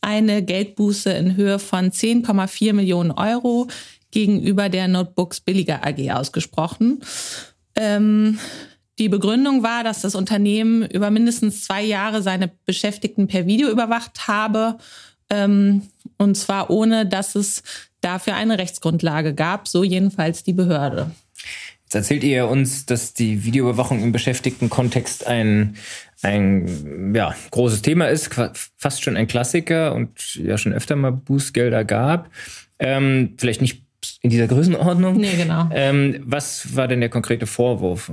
eine Geldbuße in Höhe von 10,4 Millionen Euro gegenüber der Notebooks Billiger AG ausgesprochen. Ähm, die Begründung war, dass das Unternehmen über mindestens zwei Jahre seine Beschäftigten per Video überwacht habe, ähm, und zwar ohne, dass es dafür eine Rechtsgrundlage gab, so jedenfalls die Behörde. Jetzt erzählt ihr uns, dass die Videoüberwachung im Beschäftigtenkontext ein, ein ja, großes Thema ist, fast schon ein Klassiker und ja schon öfter mal Bußgelder gab. Ähm, vielleicht nicht in dieser Größenordnung. Nee, genau. Ähm, was war denn der konkrete Vorwurf?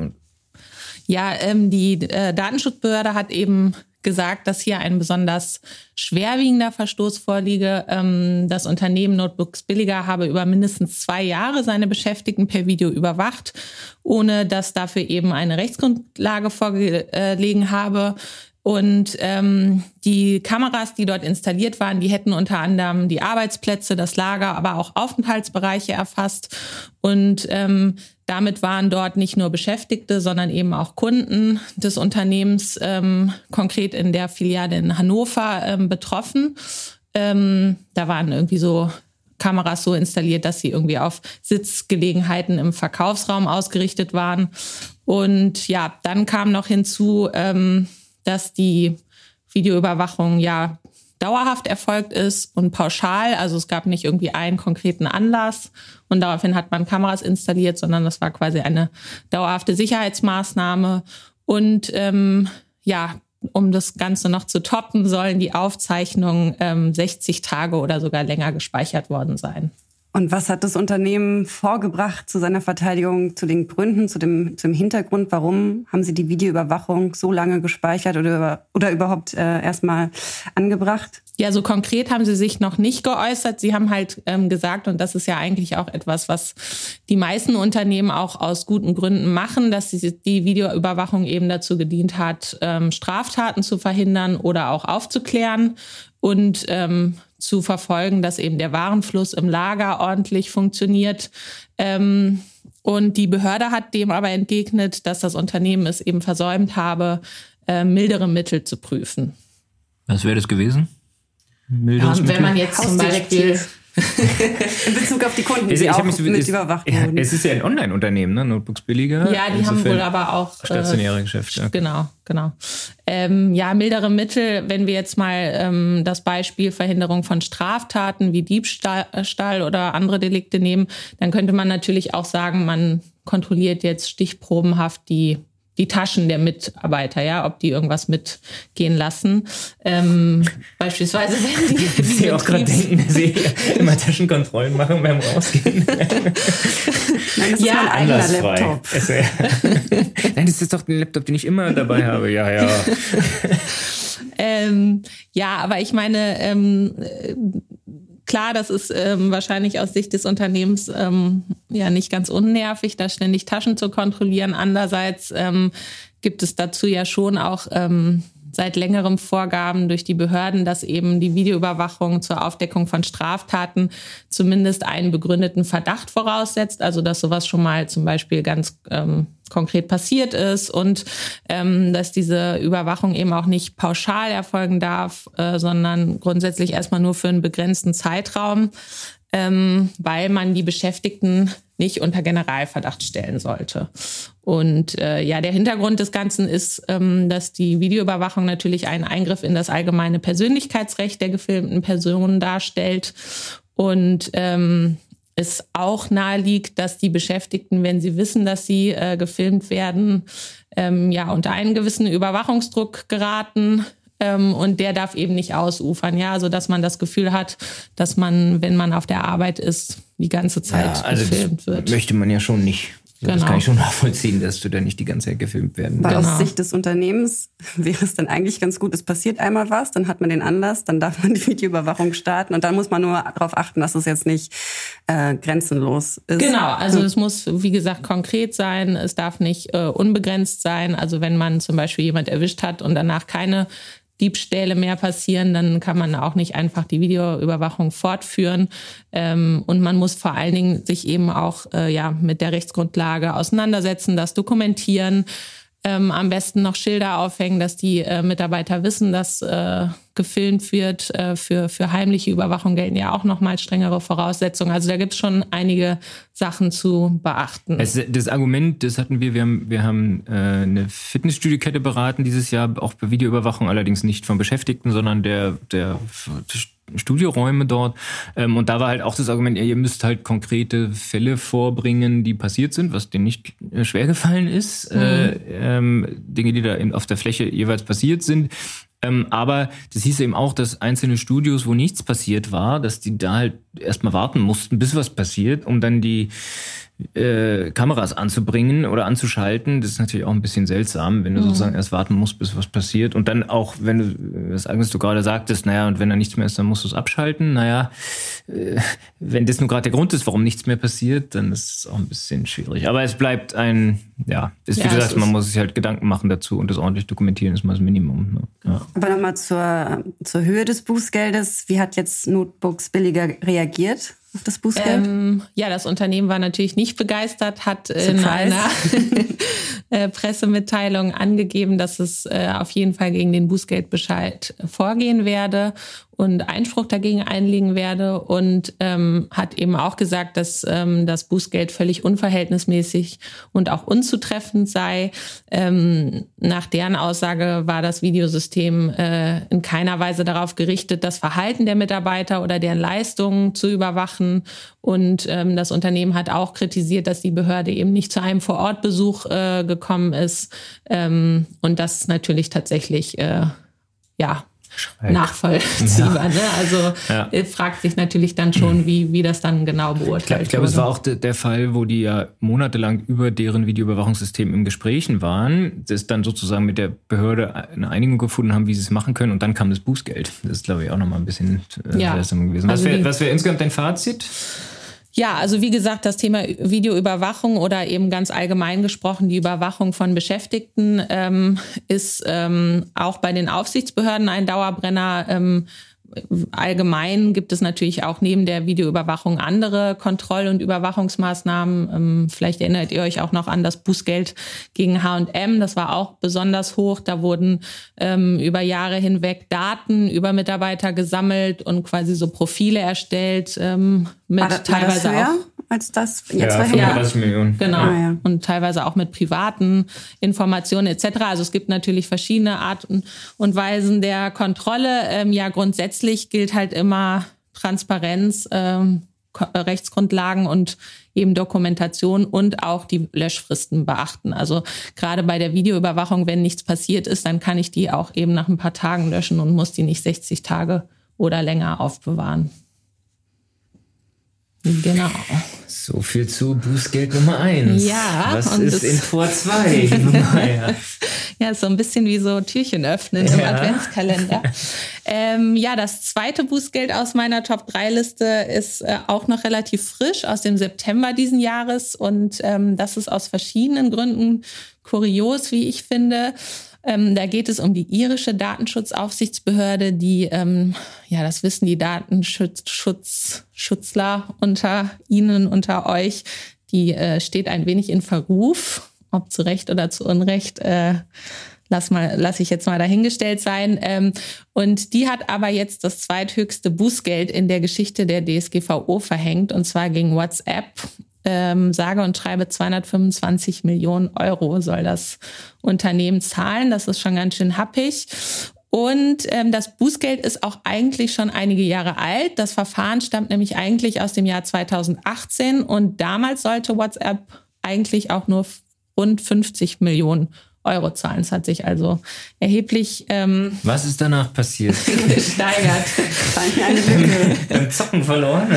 Ja, ähm, die äh, Datenschutzbehörde hat eben gesagt, dass hier ein besonders schwerwiegender Verstoß vorliege. Ähm, das Unternehmen Notebooks Billiger habe über mindestens zwei Jahre seine Beschäftigten per Video überwacht, ohne dass dafür eben eine Rechtsgrundlage vorgelegen habe. Und ähm, die Kameras, die dort installiert waren, die hätten unter anderem die Arbeitsplätze, das Lager, aber auch Aufenthaltsbereiche erfasst. Und ähm, damit waren dort nicht nur Beschäftigte, sondern eben auch Kunden des Unternehmens, ähm, konkret in der Filiale in Hannover, ähm, betroffen. Ähm, da waren irgendwie so Kameras so installiert, dass sie irgendwie auf Sitzgelegenheiten im Verkaufsraum ausgerichtet waren. Und ja, dann kam noch hinzu, ähm, dass die Videoüberwachung ja dauerhaft erfolgt ist und pauschal. Also es gab nicht irgendwie einen konkreten Anlass und daraufhin hat man Kameras installiert, sondern das war quasi eine dauerhafte Sicherheitsmaßnahme. Und ähm, ja, um das Ganze noch zu toppen, sollen die Aufzeichnungen ähm, 60 Tage oder sogar länger gespeichert worden sein. Und was hat das Unternehmen vorgebracht zu seiner Verteidigung, zu den Gründen, zu dem, zum Hintergrund? Warum haben Sie die Videoüberwachung so lange gespeichert oder, oder überhaupt äh, erstmal angebracht? Ja, so konkret haben sie sich noch nicht geäußert. Sie haben halt ähm, gesagt, und das ist ja eigentlich auch etwas, was die meisten Unternehmen auch aus guten Gründen machen, dass sie, die Videoüberwachung eben dazu gedient hat, ähm, Straftaten zu verhindern oder auch aufzuklären und ähm, zu verfolgen, dass eben der Warenfluss im Lager ordentlich funktioniert. Ähm, und die Behörde hat dem aber entgegnet, dass das Unternehmen es eben versäumt habe, äh, mildere Mittel zu prüfen. Was wäre das gewesen? Ja, wenn man jetzt zum Beispiel In Bezug auf die Kunden, die ich auch mich mit es, überwacht ja, Es ist ja ein Online-Unternehmen, ne? Notebooks billiger. Ja, die haben wohl aber auch äh, stationäre äh, Geschäfte. Genau, genau. Ähm, ja, mildere Mittel, wenn wir jetzt mal ähm, das Beispiel Verhinderung von Straftaten wie Diebstahl oder andere Delikte nehmen, dann könnte man natürlich auch sagen, man kontrolliert jetzt stichprobenhaft die die Taschen der Mitarbeiter, ja, ob die irgendwas mitgehen lassen. Ähm, beispielsweise, wenn die. die Sie auch gerade denken, dass Sie immer Taschenkontrollen machen beim Rausgehen. Nein, das ist ja, mein eigener Laptop. Nein, das ist doch ein Laptop, den ich immer dabei habe. Ja, ja. ähm, ja, aber ich meine, ähm, klar, das ist ähm, wahrscheinlich aus Sicht des Unternehmens ähm, ja nicht ganz unnervig, da ständig Taschen zu kontrollieren. Andererseits ähm, gibt es dazu ja schon auch ähm, seit längerem Vorgaben durch die Behörden, dass eben die Videoüberwachung zur Aufdeckung von Straftaten zumindest einen begründeten Verdacht voraussetzt. Also dass sowas schon mal zum Beispiel ganz ähm, konkret passiert ist und ähm, dass diese Überwachung eben auch nicht pauschal erfolgen darf, äh, sondern grundsätzlich erstmal nur für einen begrenzten Zeitraum, ähm, weil man die Beschäftigten nicht unter Generalverdacht stellen sollte. Und äh, ja, der Hintergrund des Ganzen ist, ähm, dass die Videoüberwachung natürlich einen Eingriff in das allgemeine Persönlichkeitsrecht der gefilmten Personen darstellt und ähm, es auch nahe liegt, dass die Beschäftigten, wenn sie wissen, dass sie äh, gefilmt werden, ähm, ja unter einen gewissen Überwachungsdruck geraten. Ähm, und der darf eben nicht ausufern, ja, so dass man das Gefühl hat, dass man, wenn man auf der Arbeit ist, die ganze Zeit ja, also gefilmt wird. Möchte man ja schon nicht. Genau. Das kann ich schon nachvollziehen, dass du da nicht die ganze Zeit gefilmt werden Weil genau. aus Sicht des Unternehmens wäre es dann eigentlich ganz gut, es passiert einmal was, dann hat man den Anlass, dann darf man die Videoüberwachung starten und dann muss man nur darauf achten, dass es jetzt nicht äh, grenzenlos ist. Genau, also es muss, wie gesagt, konkret sein, es darf nicht äh, unbegrenzt sein. Also wenn man zum Beispiel jemand erwischt hat und danach keine Diebstähle mehr passieren, dann kann man auch nicht einfach die Videoüberwachung fortführen. Ähm, und man muss vor allen Dingen sich eben auch äh, ja mit der Rechtsgrundlage auseinandersetzen, das dokumentieren. Ähm, am besten noch Schilder aufhängen, dass die äh, Mitarbeiter wissen, dass äh, gefilmt wird. Äh, für, für heimliche Überwachung gelten ja auch nochmal strengere Voraussetzungen. Also da gibt es schon einige Sachen zu beachten. Also das Argument, das hatten wir, wir haben, wir haben äh, eine Fitnessstudiokette beraten dieses Jahr, auch bei Videoüberwachung, allerdings nicht von Beschäftigten, sondern der, der Studioräume dort. Ähm, und da war halt auch das Argument, ja, ihr müsst halt konkrete Fälle vorbringen, die passiert sind, was denen nicht äh, schwer gefallen ist. Mhm. Äh, ähm, Dinge, die da auf der Fläche jeweils passiert sind. Ähm, aber das hieß eben auch, dass einzelne Studios, wo nichts passiert war, dass die da halt erstmal warten mussten, bis was passiert, um dann die äh, Kameras anzubringen oder anzuschalten. Das ist natürlich auch ein bisschen seltsam, wenn du mhm. sozusagen erst warten musst, bis was passiert. Und dann auch, wenn du, was Agnes du gerade sagtest, naja, und wenn da nichts mehr ist, dann musst du es abschalten. Naja, äh, wenn das nur gerade der Grund ist, warum nichts mehr passiert, dann ist es auch ein bisschen schwierig. Aber es bleibt ein, ja, ist, wie ja, du sagst, man muss sich halt Gedanken machen dazu und das ordentlich dokumentieren ist mal das Minimum. Ne? Ja. Aber nochmal zur, zur Höhe des Bußgeldes. Wie hat jetzt Notebooks billiger reagiert? Das Bußgeld? Ähm, ja, das Unternehmen war natürlich nicht begeistert, hat Surprise. in einer äh, Pressemitteilung angegeben, dass es äh, auf jeden Fall gegen den Bußgeldbescheid vorgehen werde und Einspruch dagegen einlegen werde und ähm, hat eben auch gesagt, dass ähm, das Bußgeld völlig unverhältnismäßig und auch unzutreffend sei. Ähm, nach deren Aussage war das Videosystem äh, in keiner Weise darauf gerichtet, das Verhalten der Mitarbeiter oder deren Leistungen zu überwachen. Und ähm, das Unternehmen hat auch kritisiert, dass die Behörde eben nicht zu einem Vorortbesuch äh, gekommen ist ähm, und das natürlich tatsächlich äh, ja. Nachvollziehbar. Ja. Ne? Also ja. Äh, fragt sich natürlich dann schon, wie, wie das dann genau beurteilt Ich glaube, es war auch de, der Fall, wo die ja monatelang über deren Videoüberwachungssystem im Gesprächen waren, das dann sozusagen mit der Behörde eine Einigung gefunden haben, wie sie es machen können und dann kam das Bußgeld. Das ist, glaube ich, auch nochmal ein bisschen äh, ja. gewesen. Was also wäre wär insgesamt dein Fazit? Ja, also wie gesagt, das Thema Videoüberwachung oder eben ganz allgemein gesprochen die Überwachung von Beschäftigten ähm, ist ähm, auch bei den Aufsichtsbehörden ein Dauerbrenner. Ähm, allgemein gibt es natürlich auch neben der Videoüberwachung andere Kontroll- und Überwachungsmaßnahmen. Ähm, vielleicht erinnert ihr euch auch noch an das Bußgeld gegen H&M. Das war auch besonders hoch. Da wurden ähm, über Jahre hinweg Daten über Mitarbeiter gesammelt und quasi so Profile erstellt ähm, mit war das, teilweise war das auch als das jetzt ja, 35 Millionen. Genau. Ah, ja. Und teilweise auch mit privaten Informationen etc. Also es gibt natürlich verschiedene Arten und Weisen der Kontrolle. Ähm, ja, grundsätzlich gilt halt immer Transparenz, ähm, Rechtsgrundlagen und eben Dokumentation und auch die Löschfristen beachten. Also gerade bei der Videoüberwachung, wenn nichts passiert ist, dann kann ich die auch eben nach ein paar Tagen löschen und muss die nicht 60 Tage oder länger aufbewahren. Genau. So viel zu Bußgeld Nummer eins. Ja. Was ist in Tor zwei? ja, so ein bisschen wie so Türchen öffnen im Adventskalender. ähm, ja, das zweite Bußgeld aus meiner Top 3 Liste ist äh, auch noch relativ frisch aus dem September diesen Jahres und ähm, das ist aus verschiedenen Gründen kurios, wie ich finde. Ähm, da geht es um die irische Datenschutzaufsichtsbehörde, die, ähm, ja, das wissen die Datenschutzschutzler unter Ihnen, unter euch, die äh, steht ein wenig in Verruf, ob zu Recht oder zu Unrecht. Äh, lass mal, lass ich jetzt mal dahingestellt sein. Ähm, und die hat aber jetzt das zweithöchste Bußgeld in der Geschichte der DSGVO verhängt, und zwar gegen WhatsApp ähm, sage und schreibe 225 Millionen Euro soll das Unternehmen zahlen. Das ist schon ganz schön happig. Und ähm, das Bußgeld ist auch eigentlich schon einige Jahre alt. Das Verfahren stammt nämlich eigentlich aus dem Jahr 2018 und damals sollte WhatsApp eigentlich auch nur rund 50 Millionen Euro zahlen. Es hat sich also erheblich. Ähm, Was ist danach passiert? gesteigert. Im Zocken verloren?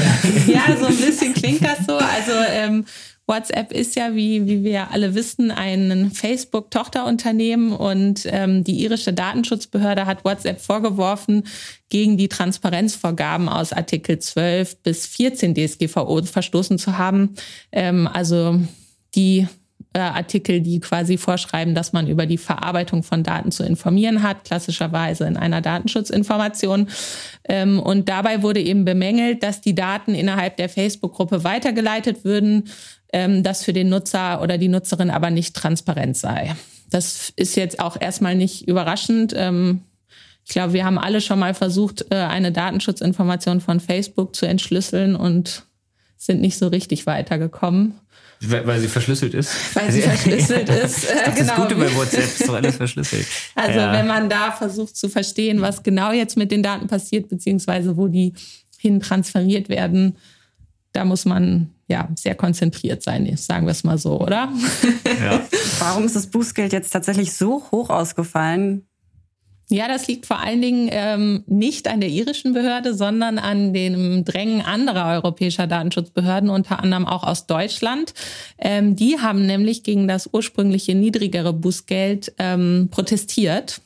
ja, so ein bisschen klingt das so. Also ähm, WhatsApp ist ja, wie, wie wir alle wissen, ein Facebook-Tochterunternehmen und ähm, die irische Datenschutzbehörde hat WhatsApp vorgeworfen, gegen die Transparenzvorgaben aus Artikel 12 bis 14 DSGVO verstoßen zu haben. Ähm, also die äh, Artikel, die quasi vorschreiben, dass man über die Verarbeitung von Daten zu informieren hat, klassischerweise in einer Datenschutzinformation. Ähm, und dabei wurde eben bemängelt, dass die Daten innerhalb der Facebook-Gruppe weitergeleitet würden, ähm, das für den Nutzer oder die Nutzerin aber nicht transparent sei. das ist jetzt auch erstmal nicht überraschend. Ähm, ich glaube, wir haben alle schon mal versucht, äh, eine Datenschutzinformation von Facebook zu entschlüsseln und sind nicht so richtig weitergekommen. Weil, weil sie verschlüsselt ist. Weil sie verschlüsselt ist. das ist genau. das Gute bei WhatsApp, ist doch alles verschlüsselt. Also ja. wenn man da versucht zu verstehen, was genau jetzt mit den Daten passiert, beziehungsweise wo die hin transferiert werden, da muss man ja sehr konzentriert sein, sagen wir es mal so, oder? Ja. Warum ist das Bußgeld jetzt tatsächlich so hoch ausgefallen? Ja, das liegt vor allen Dingen ähm, nicht an der irischen Behörde, sondern an dem Drängen anderer europäischer Datenschutzbehörden, unter anderem auch aus Deutschland. Ähm, die haben nämlich gegen das ursprüngliche niedrigere Bußgeld ähm, protestiert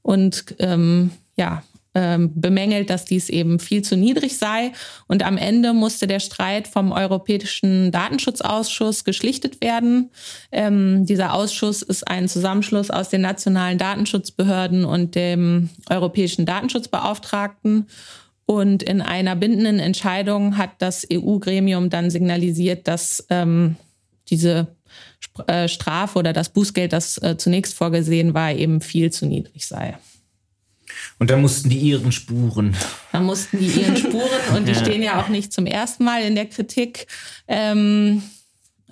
und ähm, ja, bemängelt, dass dies eben viel zu niedrig sei. Und am Ende musste der Streit vom Europäischen Datenschutzausschuss geschlichtet werden. Ähm, dieser Ausschuss ist ein Zusammenschluss aus den nationalen Datenschutzbehörden und dem Europäischen Datenschutzbeauftragten. Und in einer bindenden Entscheidung hat das EU-Gremium dann signalisiert, dass ähm, diese äh, Strafe oder das Bußgeld, das äh, zunächst vorgesehen war, eben viel zu niedrig sei. Und da mussten die ihren Spuren. Da mussten die ihren Spuren und die ja. stehen ja auch nicht zum ersten Mal in der Kritik. Ähm,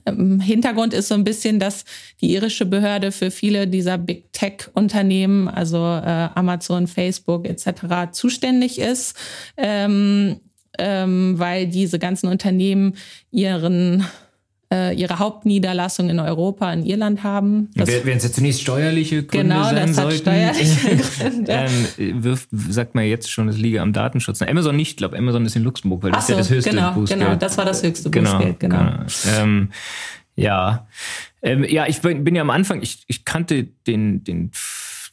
Hintergrund ist so ein bisschen, dass die irische Behörde für viele dieser Big Tech-Unternehmen, also äh, Amazon, Facebook etc., zuständig ist, ähm, ähm, weil diese ganzen Unternehmen ihren äh, ihre Hauptniederlassung in Europa, in Irland haben. Wären es ja zunächst steuerliche Gründe genau, sein das sollten, hat steuerliche Gründe. ähm, wirft, sagt man jetzt schon, es liege am Datenschutz. Amazon nicht, ich glaube, Amazon ist in Luxemburg, weil das so, ist ja das höchste genau, Bußgeld. Genau, das war das höchste genau, Bußgeld, genau. genau. Ähm, ja, ähm, ja, ich bin, bin ja am Anfang, ich, ich kannte den, den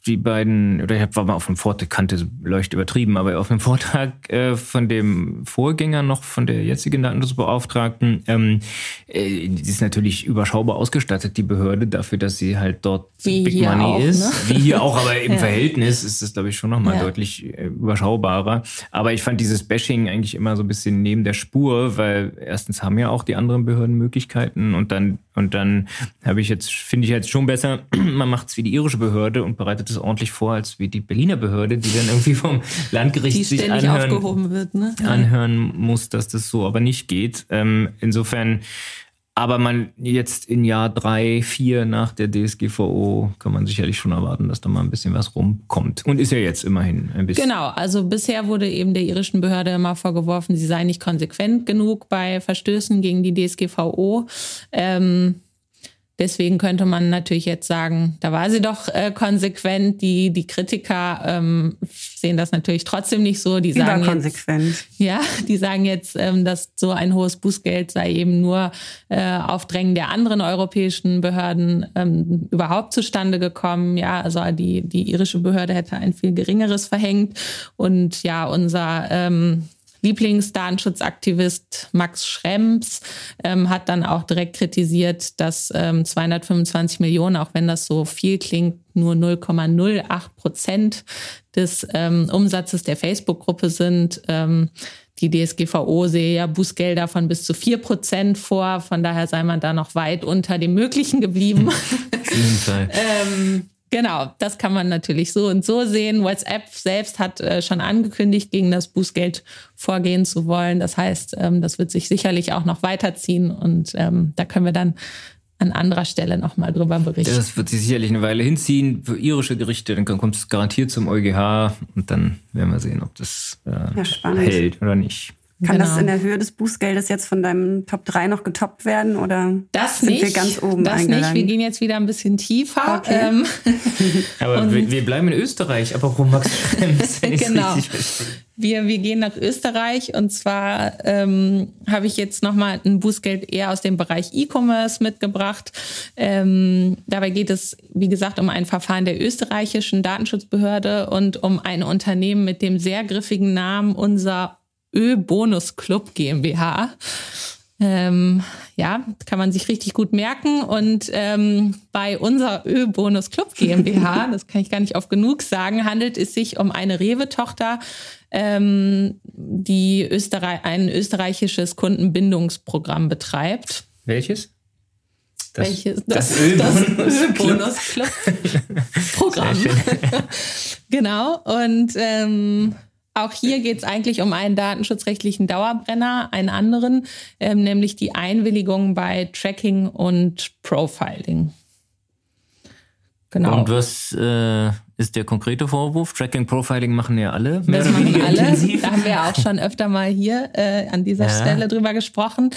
die beiden, oder ich war mal auf einem Vortrag, kannte leucht übertrieben, aber auf einem Vortrag äh, von dem Vorgänger noch, von der jetzigen Datenschutzbeauftragten, ähm, äh, ist natürlich überschaubar ausgestattet, die Behörde, dafür, dass sie halt dort Wie Big Money auch, ist. Ne? Wie hier auch, aber im ja. Verhältnis ist das, glaube ich, schon nochmal ja. deutlich äh, überschaubarer. Aber ich fand dieses Bashing eigentlich immer so ein bisschen neben der Spur, weil erstens haben ja auch die anderen Behörden Möglichkeiten und dann, und dann habe ich jetzt, finde ich jetzt schon besser, man macht es wie die irische Behörde und bereitet es es ordentlich vor, als wie die Berliner Behörde, die dann irgendwie vom Landgericht sich anhören, wird, ne? anhören muss, dass das so aber nicht geht. Ähm, insofern, aber man jetzt in Jahr drei, vier nach der DSGVO kann man sicherlich schon erwarten, dass da mal ein bisschen was rumkommt. Und ist ja jetzt immerhin ein bisschen. Genau, also bisher wurde eben der irischen Behörde immer vorgeworfen, sie sei nicht konsequent genug bei Verstößen gegen die DSGVO. Ähm, Deswegen könnte man natürlich jetzt sagen, da war sie doch äh, konsequent. Die, die Kritiker ähm, sehen das natürlich trotzdem nicht so. Die sagen konsequent. Jetzt, ja, die sagen jetzt, ähm, dass so ein hohes Bußgeld sei eben nur äh, auf Drängen der anderen europäischen Behörden ähm, überhaupt zustande gekommen. Ja, also die, die irische Behörde hätte ein viel geringeres verhängt. Und ja, unser ähm, Lieblingsdatenschutzaktivist Max Schrems ähm, hat dann auch direkt kritisiert, dass ähm, 225 Millionen, auch wenn das so viel klingt, nur 0,08 Prozent des ähm, Umsatzes der Facebook-Gruppe sind. Ähm, die DSGVO sehe ja Bußgelder von bis zu vier Prozent vor. Von daher sei man da noch weit unter dem Möglichen geblieben. Ähm, Genau, das kann man natürlich so und so sehen. WhatsApp selbst hat äh, schon angekündigt, gegen das Bußgeld vorgehen zu wollen. Das heißt, ähm, das wird sich sicherlich auch noch weiterziehen und ähm, da können wir dann an anderer Stelle nochmal drüber berichten. Das wird sich sicherlich eine Weile hinziehen für irische Gerichte. Dann kommt es garantiert zum EuGH und dann werden wir sehen, ob das äh, ja, hält oder nicht. Kann genau. das in der Höhe des Bußgeldes jetzt von deinem Top 3 noch getoppt werden oder das sind nicht, wir ganz oben Das nicht, wir gehen jetzt wieder ein bisschen tiefer. Okay. Ähm, aber wir, wir, bleiben in Österreich, aber warum Max Genau. Wir, wir gehen nach Österreich und zwar ähm, habe ich jetzt nochmal ein Bußgeld eher aus dem Bereich E-Commerce mitgebracht. Ähm, dabei geht es, wie gesagt, um ein Verfahren der österreichischen Datenschutzbehörde und um ein Unternehmen mit dem sehr griffigen Namen unser Ö-Bonus Club GmbH. Ähm, ja, kann man sich richtig gut merken. Und ähm, bei unserer Ö-Bonus Club GmbH, das kann ich gar nicht oft genug sagen, handelt es sich um eine Rewe-Tochter, ähm, die Österreich, ein österreichisches Kundenbindungsprogramm betreibt. Welches? Das, Welches? Das, das, das Bonus-Club-Programm. genau. Und ähm, auch hier geht es eigentlich um einen datenschutzrechtlichen Dauerbrenner, einen anderen, ähm, nämlich die Einwilligung bei Tracking und Profiling. Genau. Und was äh, ist der konkrete Vorwurf? Tracking, Profiling machen ja alle. Mehr das machen alle. Intensiv. Da haben wir auch schon öfter mal hier äh, an dieser ja. Stelle drüber gesprochen.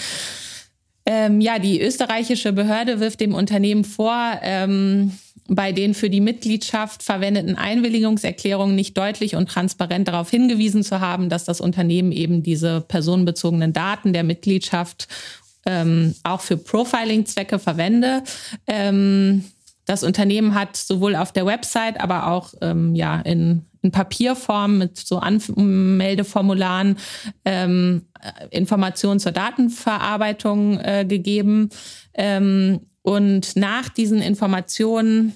Ähm, ja, die österreichische Behörde wirft dem Unternehmen vor, ähm, bei den für die Mitgliedschaft verwendeten Einwilligungserklärungen nicht deutlich und transparent darauf hingewiesen zu haben, dass das Unternehmen eben diese personenbezogenen Daten der Mitgliedschaft ähm, auch für Profiling-Zwecke verwende. Ähm, das Unternehmen hat sowohl auf der Website, aber auch ähm, ja in, in Papierform mit so Anmeldeformularen ähm, Informationen zur Datenverarbeitung äh, gegeben. Ähm, und nach diesen Informationen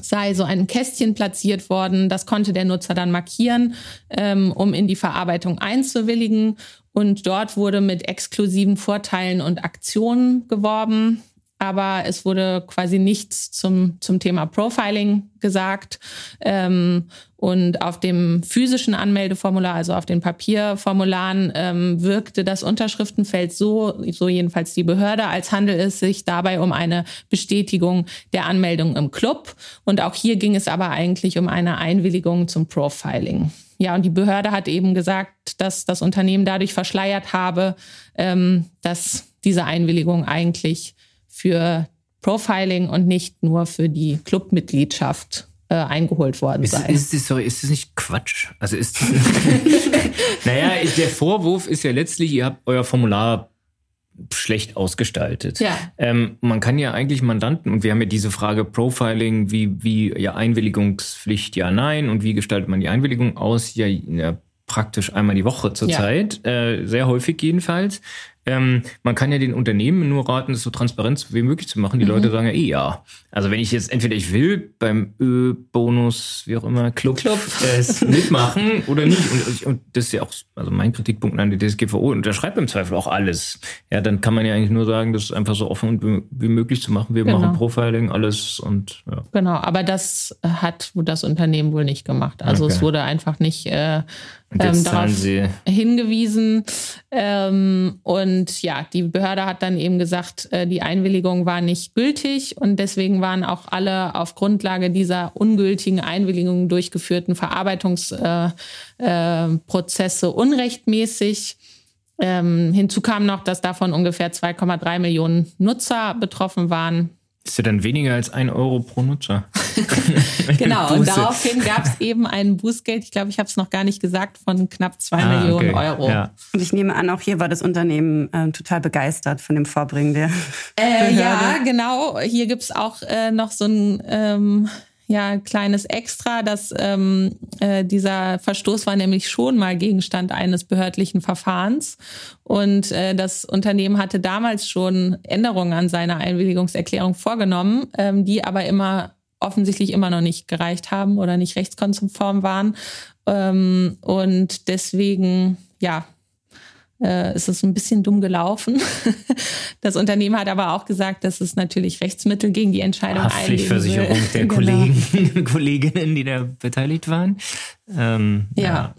sei so ein Kästchen platziert worden. Das konnte der Nutzer dann markieren, ähm, um in die Verarbeitung einzuwilligen. Und dort wurde mit exklusiven Vorteilen und Aktionen geworben aber es wurde quasi nichts zum, zum Thema Profiling gesagt. Ähm, und auf dem physischen Anmeldeformular, also auf den Papierformularen, ähm, wirkte das Unterschriftenfeld so, so jedenfalls die Behörde, als handelt es sich dabei um eine Bestätigung der Anmeldung im Club. Und auch hier ging es aber eigentlich um eine Einwilligung zum Profiling. Ja, und die Behörde hat eben gesagt, dass das Unternehmen dadurch verschleiert habe, ähm, dass diese Einwilligung eigentlich für Profiling und nicht nur für die Clubmitgliedschaft äh, eingeholt worden ist, sei. Ist, ist, sorry, ist das nicht Quatsch? Also ist naja, der Vorwurf ist ja letztlich, ihr habt euer Formular schlecht ausgestaltet. Ja. Ähm, man kann ja eigentlich Mandanten, und wir haben ja diese Frage Profiling, wie, wie ja Einwilligungspflicht, ja, nein, und wie gestaltet man die Einwilligung aus, ja, ja praktisch einmal die Woche zurzeit, ja. äh, sehr häufig jedenfalls. Ähm, man kann ja den Unternehmen nur raten, das so transparent wie möglich zu machen. Die mhm. Leute sagen ja eh ja. Also wenn ich jetzt entweder ich will beim Ö-Bonus, wie auch immer, Club, Club. Äh, mitmachen oder nicht. Und, und, das ist ja auch also mein Kritikpunkt an die DSGVO. Und da schreibt im Zweifel auch alles. Ja, dann kann man ja eigentlich nur sagen, das ist einfach so offen wie möglich zu machen. Wir genau. machen Profiling, alles und ja. Genau, aber das hat das Unternehmen wohl nicht gemacht. Also okay. es wurde einfach nicht äh, ähm, darauf hingewiesen. Ähm, und ja, die Behörde hat dann eben gesagt, äh, die Einwilligung war nicht gültig und deswegen waren auch alle auf Grundlage dieser ungültigen Einwilligung durchgeführten Verarbeitungsprozesse äh, äh, unrechtmäßig. Ähm, hinzu kam noch, dass davon ungefähr 2,3 Millionen Nutzer betroffen waren. Ist ja dann weniger als ein Euro pro Nutzer. genau, und daraufhin gab es eben ein Bußgeld, ich glaube, ich habe es noch gar nicht gesagt, von knapp zwei ah, Millionen okay. Euro. Ja. Und ich nehme an, auch hier war das Unternehmen äh, total begeistert von dem Vorbringen der. Äh, ja, genau. Hier gibt es auch äh, noch so ein ähm, ja kleines Extra, dass ähm, äh, dieser Verstoß war nämlich schon mal Gegenstand eines behördlichen Verfahrens. Und äh, das Unternehmen hatte damals schon Änderungen an seiner Einwilligungserklärung vorgenommen, ähm, die aber immer offensichtlich immer noch nicht gereicht haben oder nicht rechtskonform waren. Ähm, und deswegen ja äh, ist es ein bisschen dumm gelaufen. Das Unternehmen hat aber auch gesagt, dass es natürlich Rechtsmittel gegen die Entscheidung Haftpflichtversicherung der genau. Kollegen, Kolleginnen, die da beteiligt waren. Ähm, ja. ja.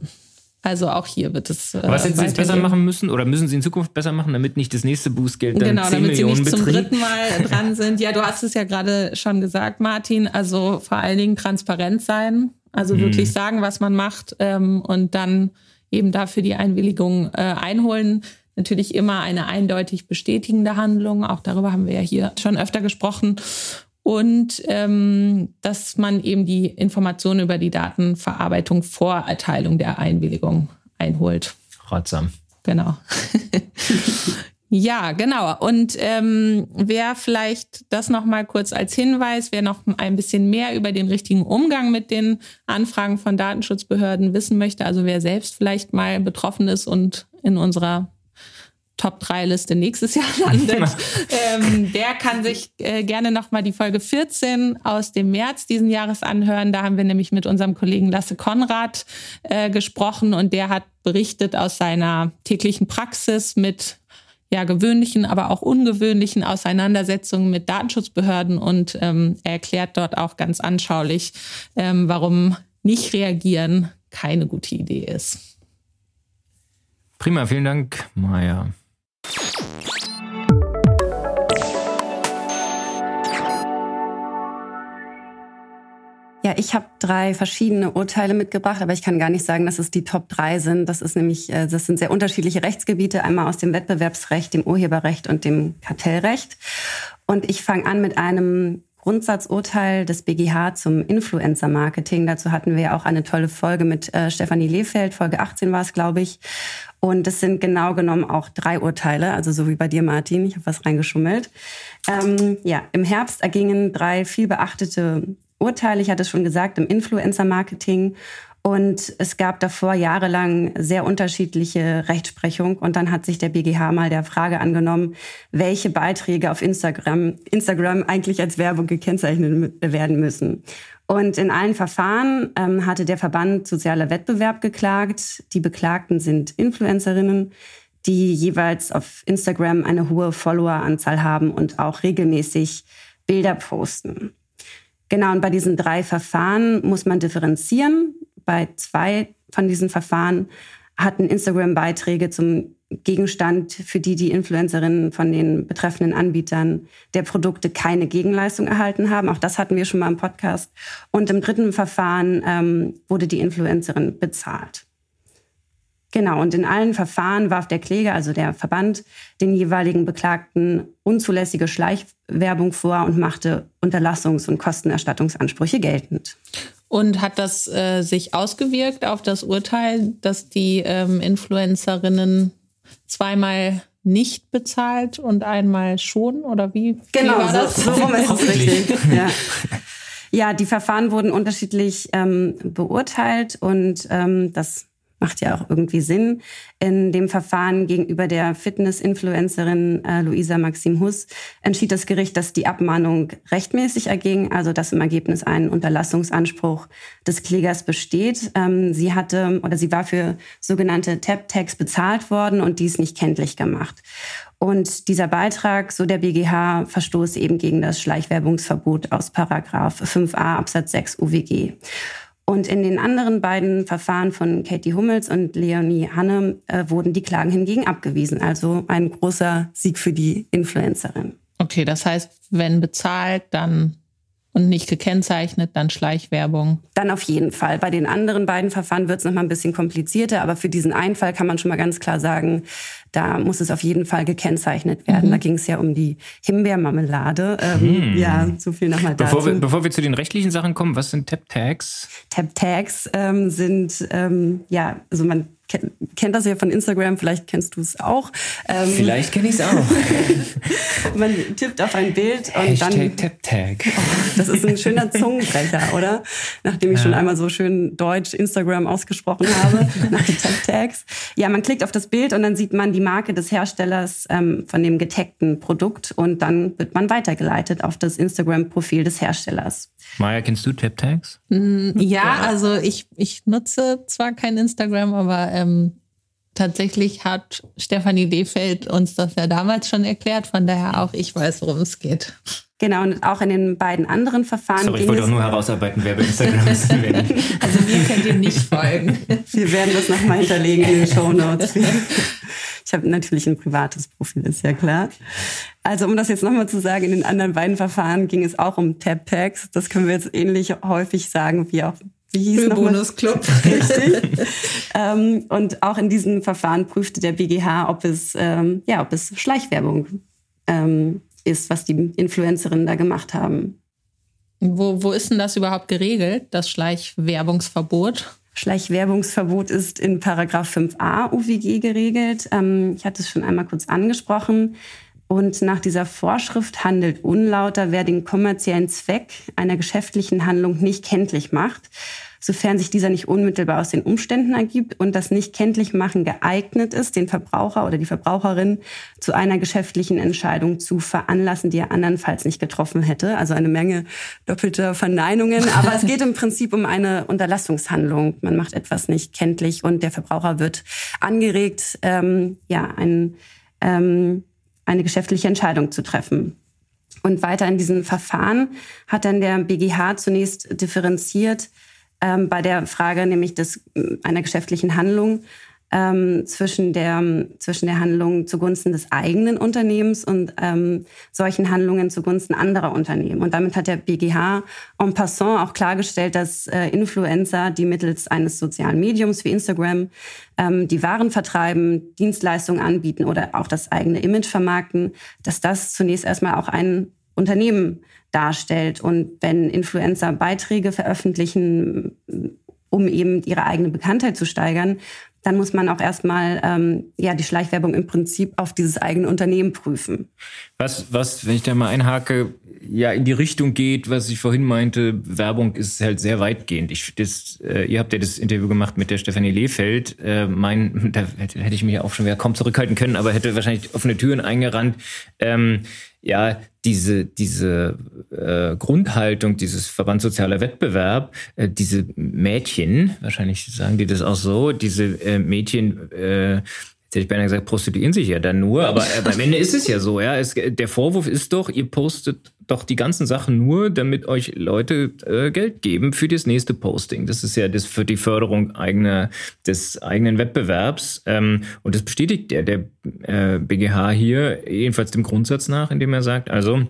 Also auch hier wird es. Äh, Was hätten Sie jetzt besser machen müssen oder müssen Sie in Zukunft besser machen, damit nicht das nächste Bußgeld dann genau, 10 damit Millionen Sie nicht betrieb? zum dritten Mal dran sind. Ja, du hast es ja gerade schon gesagt, Martin. Also vor allen Dingen transparent sein. Also hm. wirklich sagen, was man macht ähm, und dann eben dafür die Einwilligung äh, einholen. Natürlich immer eine eindeutig bestätigende Handlung. Auch darüber haben wir ja hier schon öfter gesprochen. Und ähm, dass man eben die Informationen über die Datenverarbeitung vor Erteilung der Einwilligung einholt. Ratsam. Genau. Ja, genau. Und ähm, wer vielleicht das noch mal kurz als Hinweis, wer noch ein bisschen mehr über den richtigen Umgang mit den Anfragen von Datenschutzbehörden wissen möchte, also wer selbst vielleicht mal betroffen ist und in unserer Top 3 Liste nächstes Jahr landet, ähm, der kann sich äh, gerne nochmal die Folge 14 aus dem März diesen Jahres anhören. Da haben wir nämlich mit unserem Kollegen Lasse Konrad äh, gesprochen und der hat berichtet aus seiner täglichen Praxis mit ja gewöhnlichen, aber auch ungewöhnlichen Auseinandersetzungen mit Datenschutzbehörden und ähm, er erklärt dort auch ganz anschaulich, ähm, warum nicht reagieren keine gute Idee ist. Prima, vielen Dank, Maja. Ich habe drei verschiedene Urteile mitgebracht, aber ich kann gar nicht sagen, dass es die Top drei sind. Das ist nämlich, äh, das sind sehr unterschiedliche Rechtsgebiete, einmal aus dem Wettbewerbsrecht, dem Urheberrecht und dem Kartellrecht. Und ich fange an mit einem Grundsatzurteil des BGH zum Influencer-Marketing. Dazu hatten wir ja auch eine tolle Folge mit äh, Stefanie Lehfeld, Folge 18 war es, glaube ich. Und es sind genau genommen auch drei Urteile, also so wie bei dir, Martin. Ich habe was reingeschummelt. Ähm, ja, im Herbst ergingen drei viel beachtete Urteile, ich hatte es schon gesagt, im Influencer-Marketing. Und es gab davor jahrelang sehr unterschiedliche Rechtsprechung. Und dann hat sich der BGH mal der Frage angenommen, welche Beiträge auf Instagram, Instagram eigentlich als Werbung gekennzeichnet werden müssen. Und in allen Verfahren ähm, hatte der Verband Sozialer Wettbewerb geklagt. Die Beklagten sind Influencerinnen, die jeweils auf Instagram eine hohe Followeranzahl haben und auch regelmäßig Bilder posten. Genau, und bei diesen drei Verfahren muss man differenzieren. Bei zwei von diesen Verfahren hatten Instagram-Beiträge zum Gegenstand, für die die Influencerinnen von den betreffenden Anbietern der Produkte keine Gegenleistung erhalten haben. Auch das hatten wir schon mal im Podcast. Und im dritten Verfahren ähm, wurde die Influencerin bezahlt. Genau, und in allen Verfahren warf der Kläger, also der Verband, den jeweiligen Beklagten unzulässige Schleichwerbung vor und machte Unterlassungs- und Kostenerstattungsansprüche geltend. Und hat das äh, sich ausgewirkt auf das Urteil, dass die ähm, Influencerinnen zweimal nicht bezahlt und einmal schon? Oder wie? Genau, wie war das? so, so rum ist es richtig. Ja. ja. die Verfahren wurden unterschiedlich ähm, beurteilt und ähm, das macht ja auch irgendwie Sinn. In dem Verfahren gegenüber der Fitness-Influencerin äh, Luisa Maxim Huss entschied das Gericht, dass die Abmahnung rechtmäßig erging, also dass im Ergebnis ein Unterlassungsanspruch des Klägers besteht. Ähm, sie hatte oder sie war für sogenannte Tap-Tags bezahlt worden und dies nicht kenntlich gemacht. Und dieser Beitrag, so der BGH, verstoße eben gegen das Schleichwerbungsverbot aus Paragraph 5a Absatz 6 UWG. Und in den anderen beiden Verfahren von Katie Hummels und Leonie Hanne äh, wurden die Klagen hingegen abgewiesen. Also ein großer Sieg für die Influencerin. Okay, das heißt, wenn bezahlt, dann und nicht gekennzeichnet, dann Schleichwerbung. Dann auf jeden Fall. Bei den anderen beiden Verfahren wird es noch mal ein bisschen komplizierter, aber für diesen einen Fall kann man schon mal ganz klar sagen, da muss es auf jeden Fall gekennzeichnet werden. Mhm. Da ging es ja um die Himbeermarmelade. Ähm, mhm. Ja, so viel nochmal dazu. Bevor wir, bevor wir zu den rechtlichen Sachen kommen, was sind Tap-Tags? Tap-Tags ähm, sind, ähm, ja, also man kennt das ja von Instagram, vielleicht kennst du es auch. Ähm, vielleicht kenne ich es auch. man tippt auf ein Bild und Hashtag dann. Tap Tag. Oh, das ist ein schöner Zungenbrecher, oder? Nachdem ich ja. schon einmal so schön Deutsch Instagram ausgesprochen habe, nach den Tap Tags. Ja, man klickt auf das Bild und dann sieht man die Marke des Herstellers ähm, von dem getagten Produkt und dann wird man weitergeleitet auf das Instagram-Profil des Herstellers. Maja, kennst du Tap Tags? Mm, ja, also ich, ich nutze zwar kein Instagram, aber ähm, tatsächlich hat Stefanie Lehfeld uns das ja damals schon erklärt, von daher auch ich weiß, worum es geht. Genau, und auch in den beiden anderen Verfahren. Sorry, ich wollte auch nur herausarbeiten, wer bei Instagram ist. also mir könnt ihr nicht folgen. Wir werden das nochmal hinterlegen in den Show Notes. Ich habe natürlich ein privates Profil, ist ja klar. Also um das jetzt nochmal zu sagen, in den anderen beiden Verfahren ging es auch um Tab-Tags. Das können wir jetzt ähnlich häufig sagen wie auch wie hieß noch Bonusclub. Richtig. ähm, und auch in diesem Verfahren prüfte der BGH, ob es, ähm, ja, ob es Schleichwerbung ähm, ist, was die Influencerinnen da gemacht haben. Wo, wo ist denn das überhaupt geregelt, das Schleichwerbungsverbot? Schleichwerbungsverbot ist in Paragraph 5a UWG geregelt. Ähm, ich hatte es schon einmal kurz angesprochen. Und nach dieser Vorschrift handelt unlauter, wer den kommerziellen Zweck einer geschäftlichen Handlung nicht kenntlich macht, sofern sich dieser nicht unmittelbar aus den Umständen ergibt und das nicht kenntlich machen geeignet ist, den Verbraucher oder die Verbraucherin zu einer geschäftlichen Entscheidung zu veranlassen, die er andernfalls nicht getroffen hätte. Also eine Menge doppelter Verneinungen. Aber es geht im Prinzip um eine Unterlassungshandlung. Man macht etwas nicht kenntlich und der Verbraucher wird angeregt, ähm, ja, einen ähm, eine geschäftliche Entscheidung zu treffen. Und weiter in diesem Verfahren hat dann der BGH zunächst differenziert ähm, bei der Frage nämlich des, einer geschäftlichen Handlung ähm, zwischen, der, zwischen der Handlung zugunsten des eigenen Unternehmens und ähm, solchen Handlungen zugunsten anderer Unternehmen. Und damit hat der BGH en passant auch klargestellt, dass äh, Influencer, die mittels eines sozialen Mediums wie Instagram ähm, die Waren vertreiben, Dienstleistungen anbieten oder auch das eigene Image vermarkten, dass das zunächst erstmal auch ein Unternehmen darstellt. Und wenn Influencer Beiträge veröffentlichen, um eben ihre eigene Bekanntheit zu steigern, dann muss man auch erstmal ähm, ja, die Schleichwerbung im Prinzip auf dieses eigene Unternehmen prüfen. Was, was, wenn ich da mal einhake, ja in die Richtung geht, was ich vorhin meinte, Werbung ist halt sehr weitgehend. Ich, das, äh, ihr habt ja das Interview gemacht mit der Stefanie Lehfeld. Äh, mein, da hätte, hätte ich mich auch schon wieder kaum zurückhalten können, aber hätte wahrscheinlich offene Türen eingerannt. Ähm, ja, diese, diese äh, Grundhaltung, dieses Verband sozialer Wettbewerb, äh, diese Mädchen, wahrscheinlich sagen die das auch so, diese äh, Mädchen, äh, Jetzt hätte ich beinahe gesagt, prostituieren sich ja dann nur, aber äh, am Ende ist es ja so, ja. Es, der Vorwurf ist doch, ihr postet doch die ganzen Sachen nur, damit euch Leute äh, Geld geben für das nächste Posting. Das ist ja das für die Förderung eigener, des eigenen Wettbewerbs. Ähm, und das bestätigt der, der äh, BGH hier, jedenfalls dem Grundsatz nach, indem er sagt, also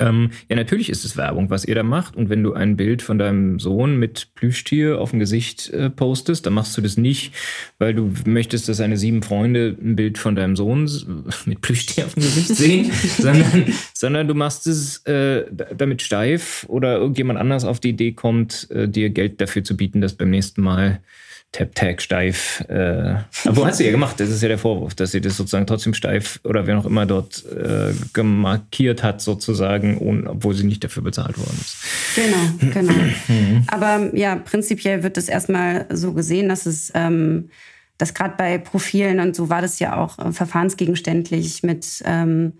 ähm, ja, natürlich ist es Werbung, was ihr da macht. Und wenn du ein Bild von deinem Sohn mit Plüschtier auf dem Gesicht äh, postest, dann machst du das nicht, weil du möchtest, dass deine sieben Freunde ein Bild von deinem Sohn mit Plüschtier auf dem Gesicht sehen, sondern, sondern du machst es äh, damit steif oder irgendjemand anders auf die Idee kommt, äh, dir Geld dafür zu bieten, dass beim nächsten Mal Tap-Tag steif. Äh, aber wo hat sie ja gemacht? Das ist ja der Vorwurf, dass sie das sozusagen trotzdem steif oder wer noch immer dort äh, gemarkiert hat, sozusagen, ohne, obwohl sie nicht dafür bezahlt worden ist. Genau, genau. Mhm. aber ja, prinzipiell wird es erstmal so gesehen, dass es, ähm, dass gerade bei Profilen und so war das ja auch äh, verfahrensgegenständlich mit ähm,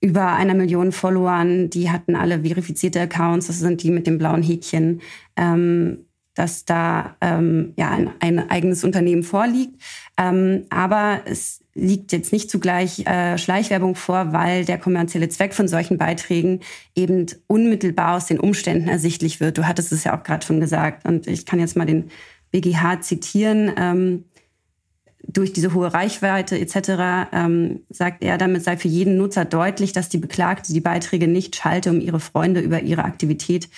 über einer Million Followern, die hatten alle verifizierte Accounts, das sind die mit dem blauen Häkchen. Ähm, dass da ähm, ja ein, ein eigenes Unternehmen vorliegt. Ähm, aber es liegt jetzt nicht zugleich äh, Schleichwerbung vor, weil der kommerzielle Zweck von solchen Beiträgen eben unmittelbar aus den Umständen ersichtlich wird. Du hattest es ja auch gerade schon gesagt. Und ich kann jetzt mal den BGH zitieren. Ähm, durch diese hohe Reichweite etc. Ähm, sagt er, damit sei für jeden Nutzer deutlich, dass die Beklagte die Beiträge nicht schalte, um ihre Freunde über ihre Aktivität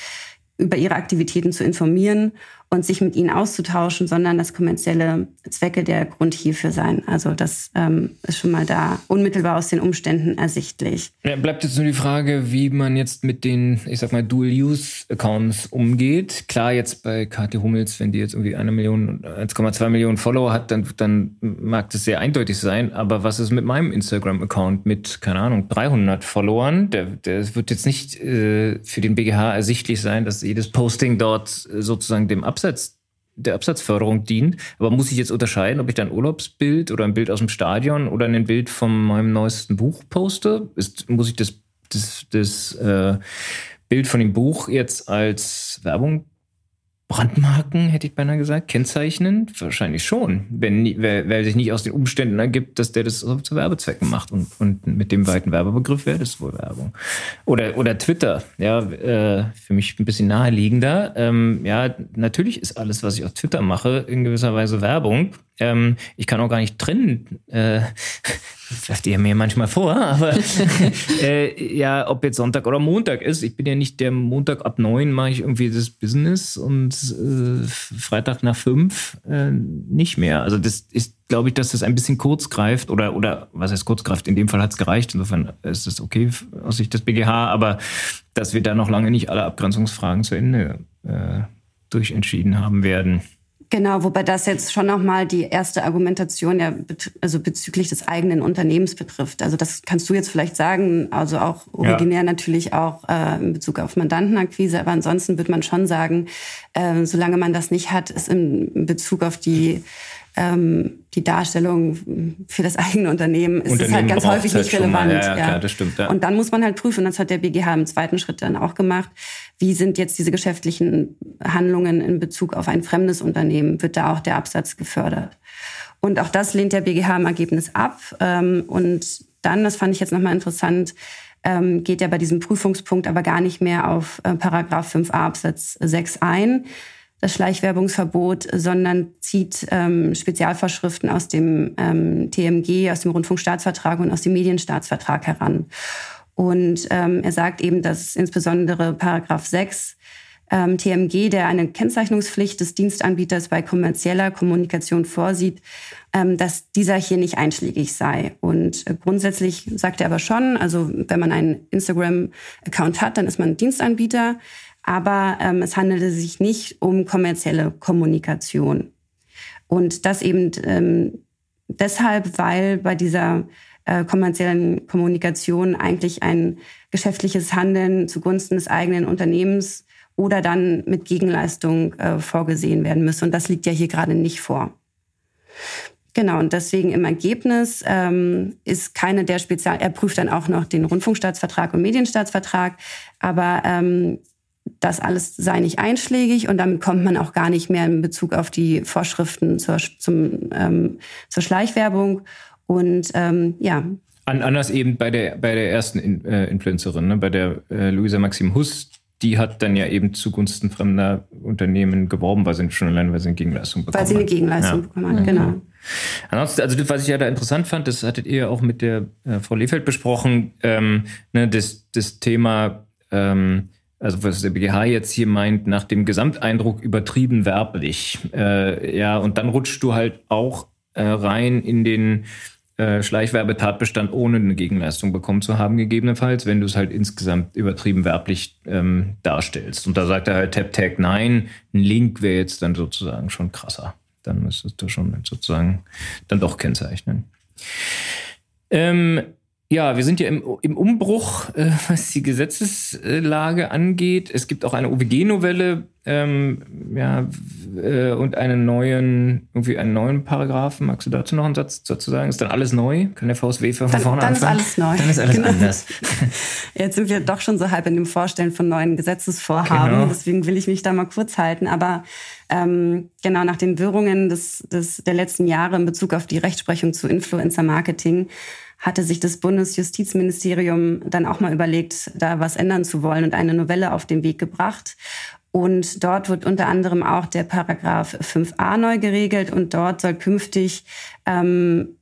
über ihre Aktivitäten zu informieren und sich mit ihnen auszutauschen, sondern dass kommerzielle Zwecke der Grund hierfür sein. Also das ähm, ist schon mal da unmittelbar aus den Umständen ersichtlich. Ja, bleibt jetzt nur die Frage, wie man jetzt mit den, ich sag mal, Dual-Use-Accounts umgeht. Klar, jetzt bei KT Hummels, wenn die jetzt irgendwie eine Million, 1,2 Millionen Follower hat, dann, dann mag das sehr eindeutig sein. Aber was ist mit meinem Instagram-Account mit, keine Ahnung, 300 Followern? Der, der wird jetzt nicht äh, für den BGH ersichtlich sein, dass jedes Posting dort sozusagen dem Absatz Absatz, der Absatzförderung dient. Aber muss ich jetzt unterscheiden, ob ich dann ein Urlaubsbild oder ein Bild aus dem Stadion oder ein Bild von meinem neuesten Buch poste? Ist, muss ich das, das, das äh, Bild von dem Buch jetzt als Werbung Brandmarken, hätte ich beinahe gesagt, kennzeichnen? Wahrscheinlich schon. Wenn, wer, wer sich nicht aus den Umständen ergibt, dass der das zu Werbezwecken macht. Und, und mit dem weiten Werbebegriff wäre das wohl Werbung. Oder, oder Twitter, ja, äh, für mich ein bisschen naheliegender. Ähm, ja, natürlich ist alles, was ich auf Twitter mache, in gewisser Weise Werbung. Ähm, ich kann auch gar nicht trennen. Äh, das werft ihr mir manchmal vor, aber äh, ja, ob jetzt Sonntag oder Montag ist. Ich bin ja nicht der Montag ab neun mache ich irgendwie das Business und äh, Freitag nach fünf äh, nicht mehr. Also das ist, glaube ich, dass das ein bisschen kurz greift oder oder was heißt kurz greift? In dem Fall hat es gereicht. Insofern ist es okay aus Sicht des BGH, aber dass wir da noch lange nicht alle Abgrenzungsfragen zu Ende äh, durchentschieden haben werden. Genau, wobei das jetzt schon nochmal die erste Argumentation ja, also bezüglich des eigenen Unternehmens betrifft. Also das kannst du jetzt vielleicht sagen, also auch originär ja. natürlich auch äh, in Bezug auf Mandantenakquise, aber ansonsten wird man schon sagen, äh, solange man das nicht hat, ist in Bezug auf die ähm, die Darstellung für das eigene Unternehmen ist es halt ganz häufig nicht relevant. Ja, ja, Klar, das stimmt, ja. Und dann muss man halt prüfen, das hat der BGH im zweiten Schritt dann auch gemacht, wie sind jetzt diese geschäftlichen Handlungen in Bezug auf ein fremdes Unternehmen? Wird da auch der Absatz gefördert? Und auch das lehnt der BGH im Ergebnis ab. Ähm, und dann, das fand ich jetzt nochmal interessant, ähm, geht er bei diesem Prüfungspunkt aber gar nicht mehr auf äh, Paragraph 5a Absatz 6 ein, das Schleichwerbungsverbot, sondern zieht ähm, Spezialvorschriften aus dem ähm, TMG, aus dem Rundfunkstaatsvertrag und aus dem Medienstaatsvertrag heran. Und ähm, er sagt eben, dass insbesondere Paragraph 6 ähm, TMG, der eine Kennzeichnungspflicht des Dienstanbieters bei kommerzieller Kommunikation vorsieht, ähm, dass dieser hier nicht einschlägig sei. Und äh, grundsätzlich sagt er aber schon, also wenn man einen Instagram-Account hat, dann ist man Dienstanbieter aber ähm, es handelte sich nicht um kommerzielle Kommunikation. Und das eben ähm, deshalb, weil bei dieser äh, kommerziellen Kommunikation eigentlich ein geschäftliches Handeln zugunsten des eigenen Unternehmens oder dann mit Gegenleistung äh, vorgesehen werden müsse. Und das liegt ja hier gerade nicht vor. Genau, und deswegen im Ergebnis ähm, ist keine der Spezial... Er prüft dann auch noch den Rundfunkstaatsvertrag und Medienstaatsvertrag, aber ähm, das alles sei nicht einschlägig und damit kommt man auch gar nicht mehr in Bezug auf die Vorschriften zur, zum, ähm, zur Schleichwerbung. Und ähm, ja. An, anders eben bei der, bei der ersten in, äh, Influencerin, ne? bei der äh, Luisa Maxim Huss, die hat dann ja eben zugunsten fremder Unternehmen geworben, weil sie schon allein, weil sie eine Gegenleistung bekommen hat. Weil sie eine Gegenleistung ja. bekommen hat, mhm. genau. Ansonsten, also was ich ja da interessant fand, das hattet ihr ja auch mit der äh, Frau Lefeld besprochen, ähm, ne, das, das Thema ähm, also was der BGH jetzt hier meint, nach dem Gesamteindruck übertrieben werblich. Äh, ja, und dann rutschst du halt auch äh, rein in den äh, Schleichwerbetatbestand, ohne eine Gegenleistung bekommen zu haben, gegebenenfalls, wenn du es halt insgesamt übertrieben werblich ähm, darstellst. Und da sagt er halt Tap Tag nein, ein Link wäre jetzt dann sozusagen schon krasser. Dann müsstest du schon sozusagen dann doch kennzeichnen. Ähm, ja, wir sind ja im, im Umbruch, äh, was die Gesetzeslage angeht. Es gibt auch eine OWG-Novelle ähm, ja, äh, und einen neuen, irgendwie einen neuen Paragraphen. Magst du dazu noch einen Satz dazu sagen? Ist dann alles neu? Kann der VSW von dann, vorne dann anfangen? Dann ist alles neu. Dann ist alles genau. anders. Jetzt sind wir doch schon so halb in dem Vorstellen von neuen Gesetzesvorhaben. Genau. Deswegen will ich mich da mal kurz halten. Aber ähm, genau nach den Wirrungen des, des, der letzten Jahre in Bezug auf die Rechtsprechung zu Influencer-Marketing hatte sich das Bundesjustizministerium dann auch mal überlegt, da was ändern zu wollen und eine Novelle auf den Weg gebracht. Und dort wird unter anderem auch der Paragraph 5a neu geregelt und dort soll künftig ähm,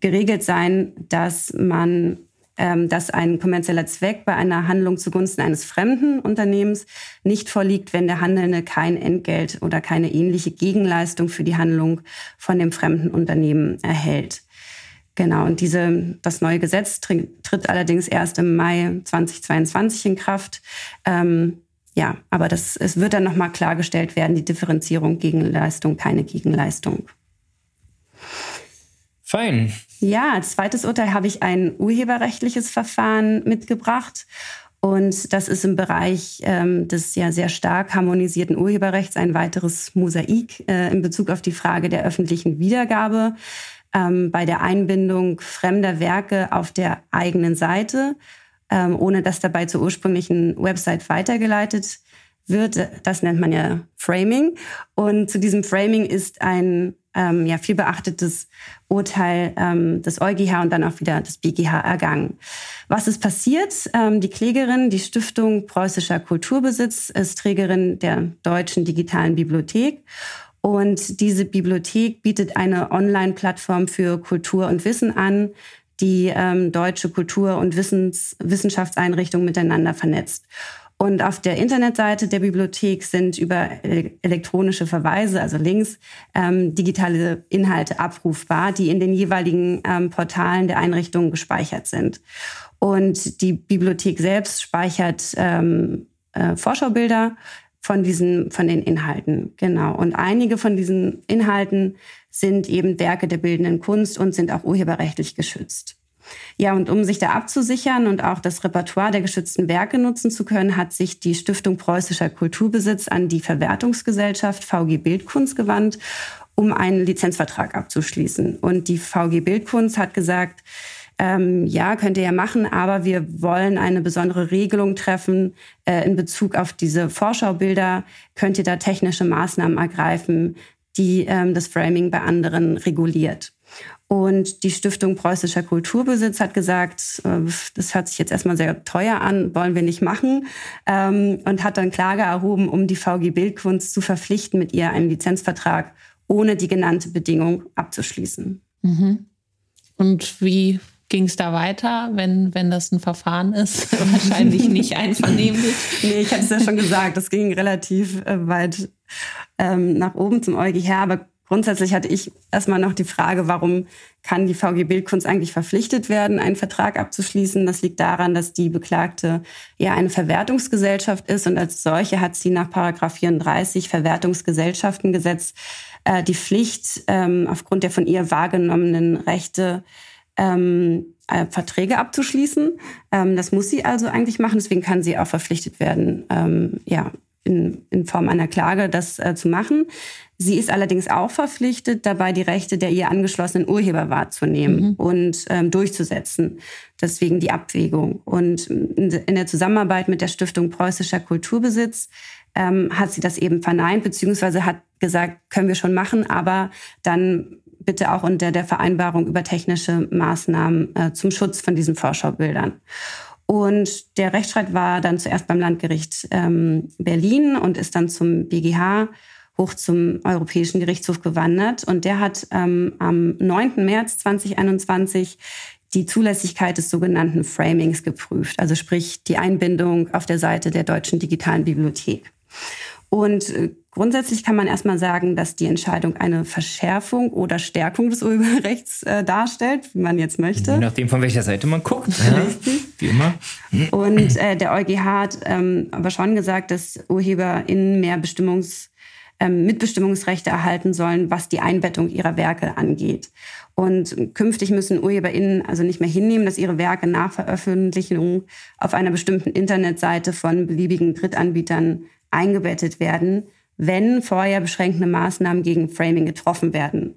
geregelt sein, dass man ähm, dass ein kommerzieller Zweck bei einer Handlung zugunsten eines fremden Unternehmens nicht vorliegt, wenn der Handelnde kein Entgelt oder keine ähnliche Gegenleistung für die Handlung von dem fremden Unternehmen erhält. Genau, und diese, das neue Gesetz tritt allerdings erst im Mai 2022 in Kraft. Ähm, ja, aber das, es wird dann nochmal klargestellt werden, die Differenzierung Gegenleistung, keine Gegenleistung. Fein. Ja, als zweites Urteil habe ich ein urheberrechtliches Verfahren mitgebracht. Und das ist im Bereich ähm, des ja sehr stark harmonisierten Urheberrechts ein weiteres Mosaik äh, in Bezug auf die Frage der öffentlichen Wiedergabe ähm, bei der Einbindung fremder Werke auf der eigenen Seite, ähm, ohne dass dabei zur ursprünglichen Website weitergeleitet wird. Das nennt man ja Framing. Und zu diesem Framing ist ein ähm, ja, viel beachtetes Urteil ähm, des EuGH und dann auch wieder des BGH ergangen. Was ist passiert? Ähm, die Klägerin, die Stiftung Preußischer Kulturbesitz, ist Trägerin der Deutschen Digitalen Bibliothek und diese Bibliothek bietet eine Online-Plattform für Kultur und Wissen an, die ähm, deutsche Kultur- und Wissens Wissenschaftseinrichtungen miteinander vernetzt. Und auf der Internetseite der Bibliothek sind über elektronische Verweise, also Links, ähm, digitale Inhalte abrufbar, die in den jeweiligen ähm, Portalen der Einrichtungen gespeichert sind. Und die Bibliothek selbst speichert ähm, äh, Vorschaubilder von diesen, von den Inhalten. Genau. Und einige von diesen Inhalten sind eben Werke der bildenden Kunst und sind auch urheberrechtlich geschützt. Ja, und um sich da abzusichern und auch das Repertoire der geschützten Werke nutzen zu können, hat sich die Stiftung Preußischer Kulturbesitz an die Verwertungsgesellschaft VG Bildkunst gewandt, um einen Lizenzvertrag abzuschließen. Und die VG Bildkunst hat gesagt, ähm, ja, könnt ihr ja machen, aber wir wollen eine besondere Regelung treffen äh, in Bezug auf diese Vorschaubilder. Könnt ihr da technische Maßnahmen ergreifen, die ähm, das Framing bei anderen reguliert? Und die Stiftung Preußischer Kulturbesitz hat gesagt, äh, das hört sich jetzt erstmal sehr teuer an, wollen wir nicht machen. Ähm, und hat dann Klage erhoben, um die VG Bildkunst zu verpflichten, mit ihr einen Lizenzvertrag ohne die genannte Bedingung abzuschließen. Mhm. Und wie ging es da weiter, wenn, wenn das ein Verfahren ist? Wahrscheinlich nicht einvernehmlich. nee, ich hatte es ja schon gesagt, das ging relativ äh, weit ähm, nach oben zum EuGH, aber Grundsätzlich hatte ich erstmal noch die Frage, warum kann die VG Bildkunst eigentlich verpflichtet werden, einen Vertrag abzuschließen? Das liegt daran, dass die Beklagte ja eine Verwertungsgesellschaft ist und als solche hat sie nach Paragraph 34 Verwertungsgesellschaftengesetz äh, die Pflicht, ähm, aufgrund der von ihr wahrgenommenen Rechte ähm, äh, Verträge abzuschließen. Ähm, das muss sie also eigentlich machen, deswegen kann sie auch verpflichtet werden, ähm, ja, in, in Form einer Klage das äh, zu machen. Sie ist allerdings auch verpflichtet, dabei die Rechte der ihr angeschlossenen Urheber wahrzunehmen mhm. und ähm, durchzusetzen. Deswegen die Abwägung. Und in der Zusammenarbeit mit der Stiftung Preußischer Kulturbesitz ähm, hat sie das eben verneint, beziehungsweise hat gesagt, können wir schon machen, aber dann bitte auch unter der Vereinbarung über technische Maßnahmen äh, zum Schutz von diesen Vorschaubildern. Und der Rechtsstreit war dann zuerst beim Landgericht ähm, Berlin und ist dann zum BGH hoch zum Europäischen Gerichtshof gewandert. Und der hat ähm, am 9. März 2021 die Zulässigkeit des sogenannten Framings geprüft, also sprich die Einbindung auf der Seite der Deutschen Digitalen Bibliothek. Und äh, grundsätzlich kann man erstmal sagen, dass die Entscheidung eine Verschärfung oder Stärkung des Urheberrechts äh, darstellt, wie man jetzt möchte. Je nachdem, von welcher Seite man guckt. Ja, wie immer. Und äh, der EuGH hat ähm, aber schon gesagt, dass UrheberInnen mehr Bestimmungs ähm, Mitbestimmungsrechte erhalten sollen, was die Einbettung ihrer Werke angeht. Und künftig müssen UrheberInnen also nicht mehr hinnehmen, dass ihre Werke nach Veröffentlichung auf einer bestimmten Internetseite von beliebigen Drittanbietern eingebettet werden, wenn vorher beschränkende Maßnahmen gegen Framing getroffen werden.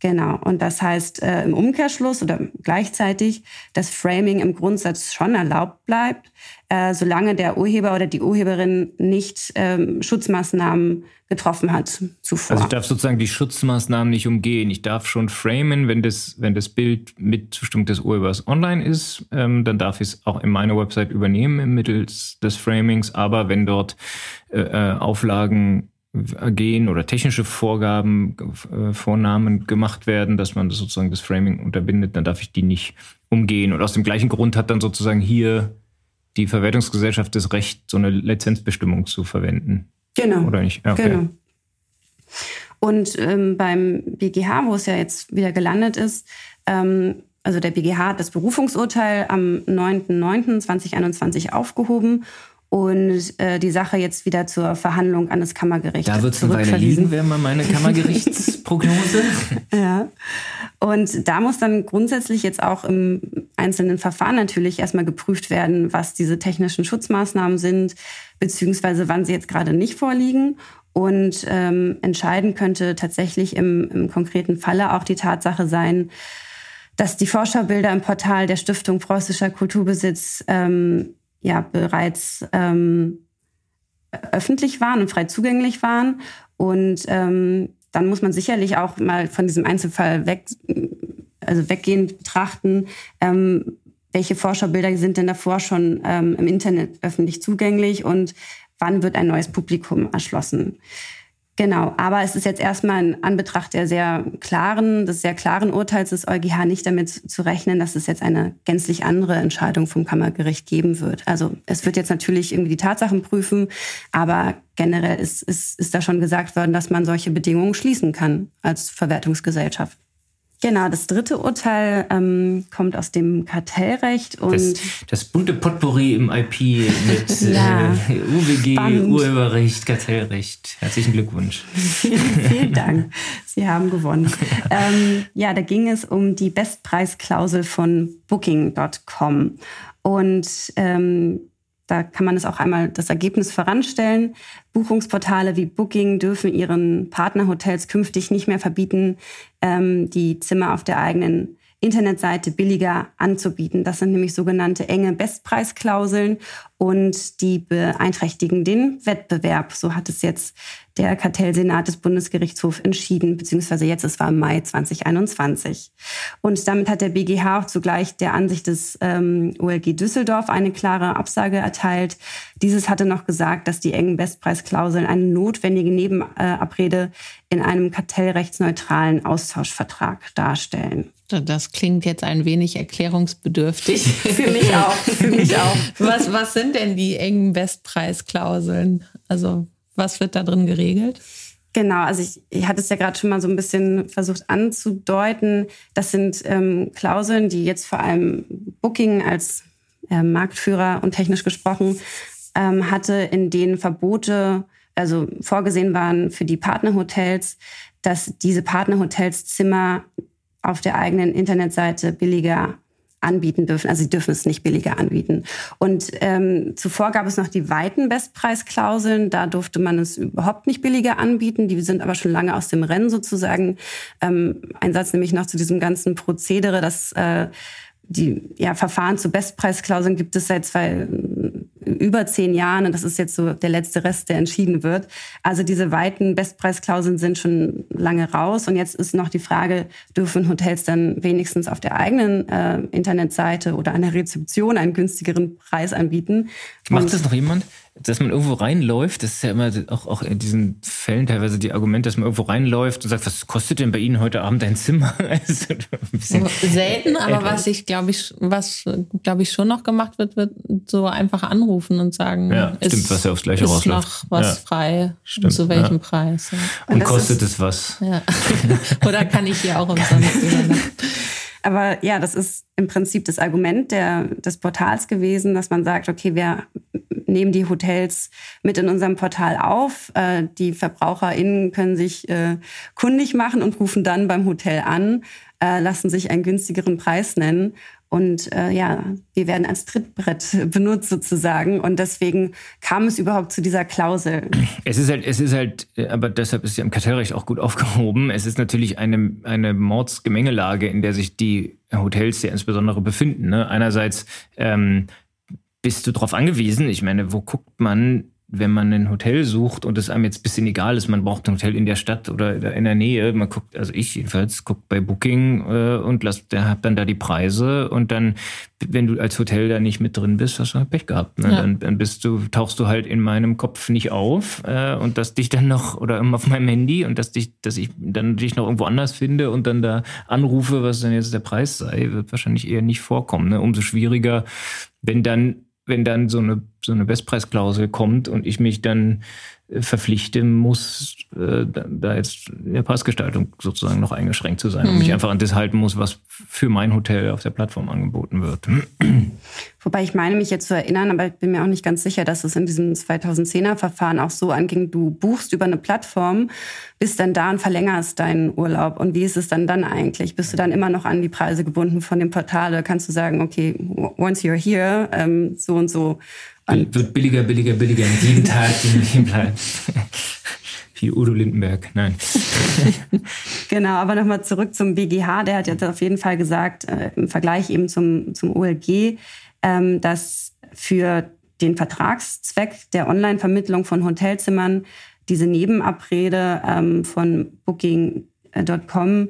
Genau. Und das heißt äh, im Umkehrschluss oder gleichzeitig, dass Framing im Grundsatz schon erlaubt bleibt, äh, solange der Urheber oder die Urheberin nicht ähm, Schutzmaßnahmen getroffen hat zuvor. Also ich darf sozusagen die Schutzmaßnahmen nicht umgehen. Ich darf schon framen, wenn das, wenn das Bild mit Zustimmung des Urhebers online ist, ähm, dann darf ich es auch in meiner Website übernehmen mittels des Framings. Aber wenn dort äh, äh Auflagen gehen oder technische Vorgaben, äh, Vornamen gemacht werden, dass man das sozusagen das Framing unterbindet, dann darf ich die nicht umgehen. Und aus dem gleichen Grund hat dann sozusagen hier die Verwertungsgesellschaft das Recht, so eine Lizenzbestimmung zu verwenden. Genau. Oder nicht? Okay. Genau. Und ähm, beim BGH, wo es ja jetzt wieder gelandet ist, ähm, also der BGH hat das Berufungsurteil am 9.9.2021 aufgehoben und äh, die Sache jetzt wieder zur Verhandlung an das Kammergericht Da wird es eine Weile liegen, wäre mal meine Kammergerichtsprognose. ja. Und da muss dann grundsätzlich jetzt auch im einzelnen Verfahren natürlich erstmal geprüft werden, was diese technischen Schutzmaßnahmen sind, beziehungsweise wann sie jetzt gerade nicht vorliegen. Und ähm, entscheiden könnte tatsächlich im, im konkreten Falle auch die Tatsache sein, dass die Forscherbilder im Portal der Stiftung Preußischer Kulturbesitz ähm, ja bereits ähm, öffentlich waren und frei zugänglich waren. Und ähm, dann muss man sicherlich auch mal von diesem Einzelfall weg, also weggehend betrachten, ähm, welche Forscherbilder sind denn davor schon ähm, im Internet öffentlich zugänglich und wann wird ein neues Publikum erschlossen. Genau, aber es ist jetzt erstmal in Anbetracht der sehr klaren, des sehr klaren Urteils des EuGH nicht damit zu rechnen, dass es jetzt eine gänzlich andere Entscheidung vom Kammergericht geben wird. Also es wird jetzt natürlich irgendwie die Tatsachen prüfen, aber generell ist, ist, ist da schon gesagt worden, dass man solche Bedingungen schließen kann als Verwertungsgesellschaft. Genau, das dritte Urteil ähm, kommt aus dem Kartellrecht und das, das bunte Potpourri im IP mit ja, äh, UWG, spannend. Urheberrecht, Kartellrecht. Herzlichen Glückwunsch. vielen, vielen Dank. Sie haben gewonnen. ähm, ja, da ging es um die Bestpreisklausel von Booking.com und ähm, da kann man es auch einmal das Ergebnis voranstellen. Buchungsportale wie Booking dürfen ihren Partnerhotels künftig nicht mehr verbieten, ähm, die Zimmer auf der eigenen Internetseite billiger anzubieten. Das sind nämlich sogenannte enge Bestpreisklauseln und die beeinträchtigen den Wettbewerb. So hat es jetzt der Kartellsenat des Bundesgerichtshofs entschieden, beziehungsweise jetzt, es war im Mai 2021. Und damit hat der BGH auch zugleich der Ansicht des ähm, OLG Düsseldorf eine klare Absage erteilt. Dieses hatte noch gesagt, dass die engen Bestpreisklauseln eine notwendige Nebenabrede in einem kartellrechtsneutralen Austauschvertrag darstellen. Das klingt jetzt ein wenig erklärungsbedürftig. für mich auch. Für mich auch. Was, was sind denn die engen Bestpreisklauseln? Also was wird da drin geregelt? Genau, also ich, ich hatte es ja gerade schon mal so ein bisschen versucht anzudeuten. Das sind ähm, Klauseln, die jetzt vor allem Booking als äh, Marktführer und technisch gesprochen ähm, hatte, in denen Verbote also vorgesehen waren für die Partnerhotels, dass diese Partnerhotels Zimmer auf der eigenen Internetseite billiger anbieten dürfen. Also sie dürfen es nicht billiger anbieten. Und ähm, zuvor gab es noch die weiten Bestpreisklauseln. Da durfte man es überhaupt nicht billiger anbieten. Die sind aber schon lange aus dem Rennen sozusagen. Ähm, ein Satz nämlich noch zu diesem ganzen Prozedere, dass äh, die ja, Verfahren zu Bestpreisklauseln gibt es seit zwei, über zehn Jahren und das ist jetzt so der letzte Rest, der entschieden wird. Also diese weiten Bestpreisklauseln sind schon lange raus und jetzt ist noch die Frage, dürfen Hotels dann wenigstens auf der eigenen äh, Internetseite oder an der Rezeption einen günstigeren Preis anbieten? Macht das noch jemand? dass man irgendwo reinläuft, das ist ja immer auch, auch in diesen Fällen teilweise die Argumente, dass man irgendwo reinläuft und sagt, was kostet denn bei Ihnen heute Abend ein Zimmer? also ein Selten, aber was ich glaube ich, was glaube ich schon noch gemacht wird, wird so einfach anrufen und sagen, ja, ist, stimmt, was ja aufs Gleiche ist rausläuft. noch was ja. frei stimmt, zu welchem ja. Preis. Ja. Und, und kostet es was? Ja. Oder kann ich hier auch umsonst? Aber ja, das ist im Prinzip das Argument der, des Portals gewesen, dass man sagt, okay, wir nehmen die Hotels mit in unserem Portal auf. Äh, die VerbraucherInnen können sich äh, kundig machen und rufen dann beim Hotel an, äh, lassen sich einen günstigeren Preis nennen. Und äh, ja, wir werden als Trittbrett benutzt sozusagen. Und deswegen kam es überhaupt zu dieser Klausel. Es ist halt, es ist halt, aber deshalb ist ja im Kartellrecht auch gut aufgehoben. Es ist natürlich eine, eine Mordsgemengelage, in der sich die Hotels ja insbesondere befinden. Ne? Einerseits ähm, bist du darauf angewiesen. Ich meine, wo guckt man wenn man ein Hotel sucht und es einem jetzt ein bisschen egal ist, man braucht ein Hotel in der Stadt oder in der Nähe, man guckt, also ich jedenfalls, guckt bei Booking äh, und lasst, der hat dann da die Preise und dann, wenn du als Hotel da nicht mit drin bist, hast du halt Pech gehabt. Ne? Ja. Dann, dann bist du, tauchst du halt in meinem Kopf nicht auf äh, und dass dich dann noch, oder auf meinem Handy und dass dich, dass ich dann dich noch irgendwo anders finde und dann da anrufe, was dann jetzt der Preis sei, wird wahrscheinlich eher nicht vorkommen. Ne? Umso schwieriger, wenn dann wenn dann so eine, so eine Bestpreisklausel kommt und ich mich dann äh, verpflichte muss, äh, da jetzt in der Preisgestaltung sozusagen noch eingeschränkt zu sein mhm. und mich einfach an das halten muss, was für mein Hotel auf der Plattform angeboten wird. Wobei ich meine, mich jetzt zu erinnern, aber ich bin mir auch nicht ganz sicher, dass es in diesem 2010er Verfahren auch so anging, du buchst über eine Plattform, bist dann da und verlängerst deinen Urlaub. Und wie ist es dann dann eigentlich? Bist du dann immer noch an die Preise gebunden von dem Portal? Kannst du sagen, okay, once you're here, ähm, so und so. Und wird billiger, billiger, billiger mit jedem Tag, den du bleibst. Wie Udo Lindenberg, nein. genau, aber nochmal zurück zum BGH. Der hat jetzt auf jeden Fall gesagt, äh, im Vergleich eben zum, zum OLG, ähm, dass für den Vertragszweck der Online-Vermittlung von Hotelzimmern diese Nebenabrede ähm, von Booking.com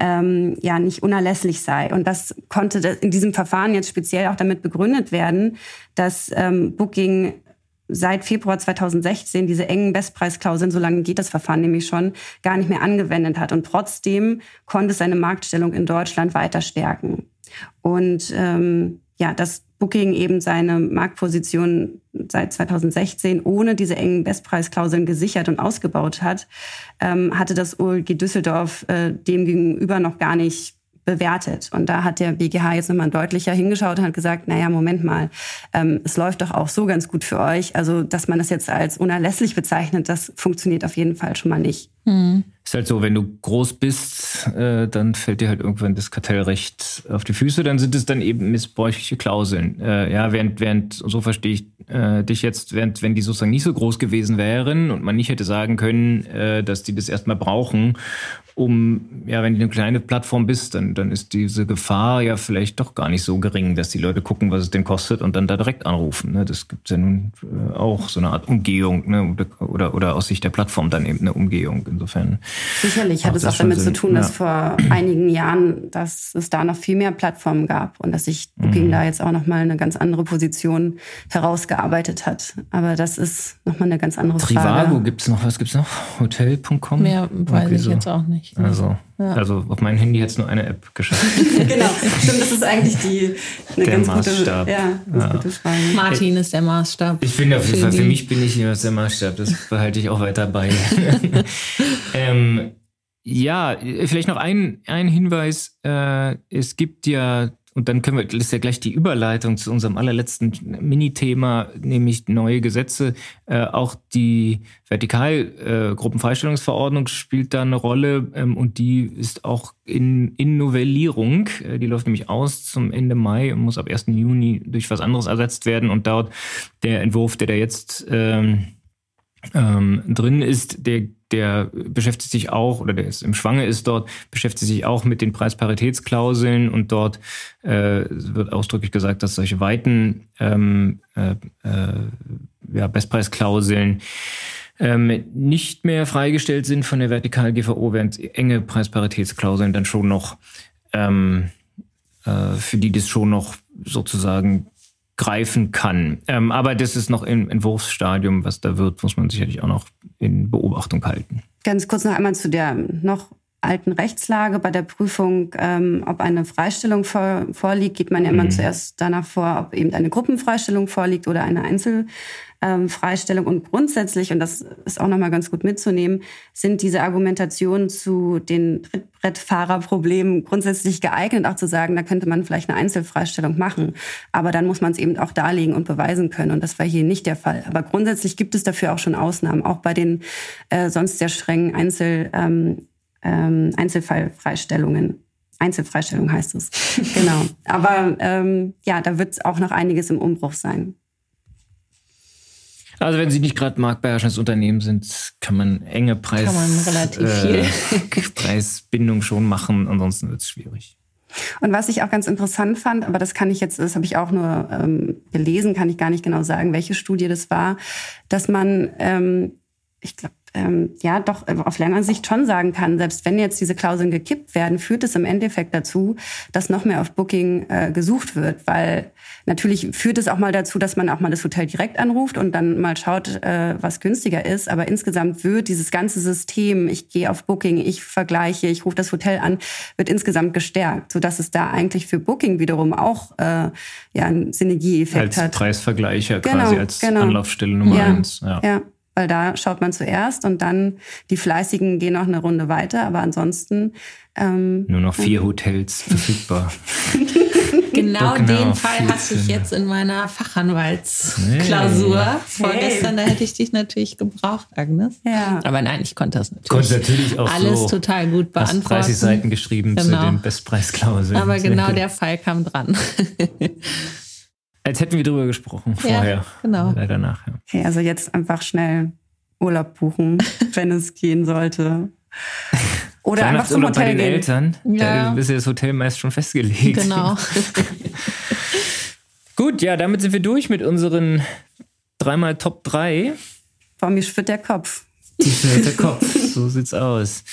ähm, ja nicht unerlässlich sei. Und das konnte in diesem Verfahren jetzt speziell auch damit begründet werden, dass ähm, Booking seit Februar 2016 diese engen Bestpreisklauseln, so lange geht das Verfahren nämlich schon, gar nicht mehr angewendet hat. Und trotzdem konnte seine Marktstellung in Deutschland weiter stärken. Und ähm, ja, das Booking eben seine Marktposition seit 2016 ohne diese engen Bestpreisklauseln gesichert und ausgebaut hat, ähm, hatte das OLG Düsseldorf äh, dem gegenüber noch gar nicht bewertet. Und da hat der BGH jetzt nochmal deutlicher hingeschaut und hat gesagt, naja, Moment mal, ähm, es läuft doch auch so ganz gut für euch. Also, dass man das jetzt als unerlässlich bezeichnet, das funktioniert auf jeden Fall schon mal nicht. Mhm. Ist halt so, wenn du groß bist, äh, dann fällt dir halt irgendwann das Kartellrecht auf die Füße, dann sind es dann eben missbräuchliche Klauseln. Äh, ja, während, während, so verstehe ich äh, dich jetzt, während, wenn die sozusagen nicht so groß gewesen wären und man nicht hätte sagen können, äh, dass die das erstmal brauchen, um, ja, wenn du eine kleine Plattform bist, dann, dann ist diese Gefahr ja vielleicht doch gar nicht so gering, dass die Leute gucken, was es denn kostet und dann da direkt anrufen. Ne? Das gibt ja nun äh, auch so eine Art Umgehung ne? oder, oder aus Sicht der Plattform dann eben eine Umgehung. Insofern. Sicherlich hat es auch damit Sinn. zu tun, dass ja. vor einigen Jahren, dass es da noch viel mehr Plattformen gab und dass sich Booking mhm. da jetzt auch nochmal eine ganz andere Position herausgearbeitet hat. Aber das ist nochmal eine ganz andere Trivago Frage. Trivago gibt es noch, was gibt es noch? Hotel.com? Mehr weiß ich so. jetzt auch nicht nicht. Also, ja. also auf meinem Handy hat es nur eine App geschafft. genau, stimmt, das ist eigentlich die eine der ganz Maßstab. Gute, ja, ganz ja. gute Frage. Martin ist der Maßstab. Ich bin auf jeden Fall, für mich bin ich niemals der Maßstab, das behalte ich auch weiter bei. ähm, ja, vielleicht noch ein, ein Hinweis. Äh, es gibt ja und dann können wir, das ist ja gleich die Überleitung zu unserem allerletzten Minithema, nämlich neue Gesetze. Äh, auch die Vertikalgruppenfreistellungsverordnung äh, spielt da eine Rolle ähm, und die ist auch in, in Novellierung. Äh, die läuft nämlich aus zum Ende Mai und muss ab 1. Juni durch was anderes ersetzt werden. Und dort der Entwurf, der da jetzt ähm, ähm, drin ist, der der beschäftigt sich auch, oder der ist im Schwange ist dort, beschäftigt sich auch mit den Preisparitätsklauseln und dort äh, wird ausdrücklich gesagt, dass solche weiten ähm, äh, äh, ja, Bestpreisklauseln ähm, nicht mehr freigestellt sind von der vertikalen GVO, während enge Preisparitätsklauseln dann schon noch, ähm, äh, für die das schon noch sozusagen greifen kann. Ähm, aber das ist noch im Entwurfsstadium, was da wird, muss man sicherlich auch noch in Beobachtung halten. Ganz kurz noch einmal zu der noch alten Rechtslage. Bei der Prüfung, ähm, ob eine Freistellung vor, vorliegt, geht man ja immer mhm. zuerst danach vor, ob eben eine Gruppenfreistellung vorliegt oder eine Einzelfreistellung. Ähm, und grundsätzlich, und das ist auch nochmal ganz gut mitzunehmen, sind diese Argumentationen zu den Trittbrettfahrerproblemen grundsätzlich geeignet, auch zu sagen, da könnte man vielleicht eine Einzelfreistellung machen. Aber dann muss man es eben auch darlegen und beweisen können. Und das war hier nicht der Fall. Aber grundsätzlich gibt es dafür auch schon Ausnahmen, auch bei den äh, sonst sehr strengen Einzel ähm, ähm, Einzelfallfreistellungen. Einzelfreistellung heißt es. genau. Aber ähm, ja, da wird auch noch einiges im Umbruch sein. Also wenn Sie nicht gerade marktbeherrschendes Unternehmen sind, kann man enge Preis, kann man relativ äh, viel. Preisbindung schon machen, ansonsten wird es schwierig. Und was ich auch ganz interessant fand, aber das kann ich jetzt, das habe ich auch nur ähm, gelesen, kann ich gar nicht genau sagen, welche Studie das war, dass man, ähm, ich glaube, ähm, ja doch auf längere Sicht schon sagen kann, selbst wenn jetzt diese Klauseln gekippt werden, führt es im Endeffekt dazu, dass noch mehr auf Booking äh, gesucht wird, weil natürlich führt es auch mal dazu, dass man auch mal das Hotel direkt anruft und dann mal schaut, äh, was günstiger ist. Aber insgesamt wird dieses ganze System, ich gehe auf Booking, ich vergleiche, ich rufe das Hotel an, wird insgesamt gestärkt, sodass es da eigentlich für Booking wiederum auch äh, ja einen Synergieeffekt hat. Als Preisvergleicher genau, quasi als genau. Anlaufstelle Nummer ja, eins. Ja. ja weil da schaut man zuerst und dann die Fleißigen gehen noch eine Runde weiter, aber ansonsten ähm, nur noch vier Hotels verfügbar. genau den Fall hatte ich jetzt in meiner Fachanwaltsklausur hey. vorgestern. Da hätte ich dich natürlich gebraucht, Agnes. Ja. Aber nein, ich konnte das natürlich. Konnte natürlich auch alles so total gut beantworten. Hast 30 Seiten geschrieben genau. zu den Bestpreisklauseln. Aber genau der Fall kam dran. Als hätten wir drüber gesprochen vorher. Ja, genau. Leider nachher. Okay, also jetzt einfach schnell Urlaub buchen, wenn es gehen sollte. Oder einfach zum Hotel bei den gehen. Eltern. Ja. Da ist ja das Hotel meist schon festgelegt. Genau. Gut, ja, damit sind wir durch mit unseren dreimal Top 3. Boah, mir schwirrt der Kopf. Mir schwirrt der Kopf, so sieht's aus.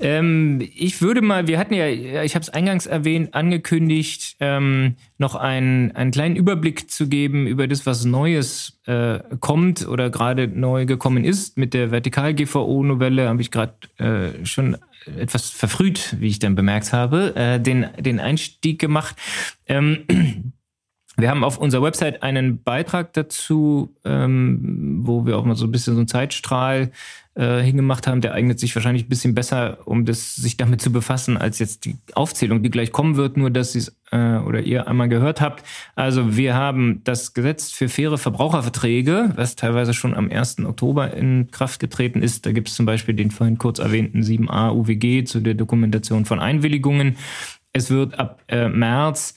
Ähm, ich würde mal, wir hatten ja, ich habe es eingangs erwähnt, angekündigt, ähm, noch einen, einen kleinen Überblick zu geben über das, was Neues äh, kommt oder gerade neu gekommen ist. Mit der Vertikal-GVO-Novelle habe ich gerade äh, schon etwas verfrüht, wie ich dann bemerkt habe, äh, den, den Einstieg gemacht. Ähm, wir haben auf unserer Website einen Beitrag dazu, ähm, wo wir auch mal so ein bisschen so einen Zeitstrahl äh, hingemacht haben. Der eignet sich wahrscheinlich ein bisschen besser, um das, sich damit zu befassen, als jetzt die Aufzählung, die gleich kommen wird, nur dass Sie es äh, oder ihr einmal gehört habt. Also wir haben das Gesetz für faire Verbraucherverträge, was teilweise schon am 1. Oktober in Kraft getreten ist. Da gibt es zum Beispiel den vorhin kurz erwähnten 7a UWG zu der Dokumentation von Einwilligungen. Es wird ab äh, März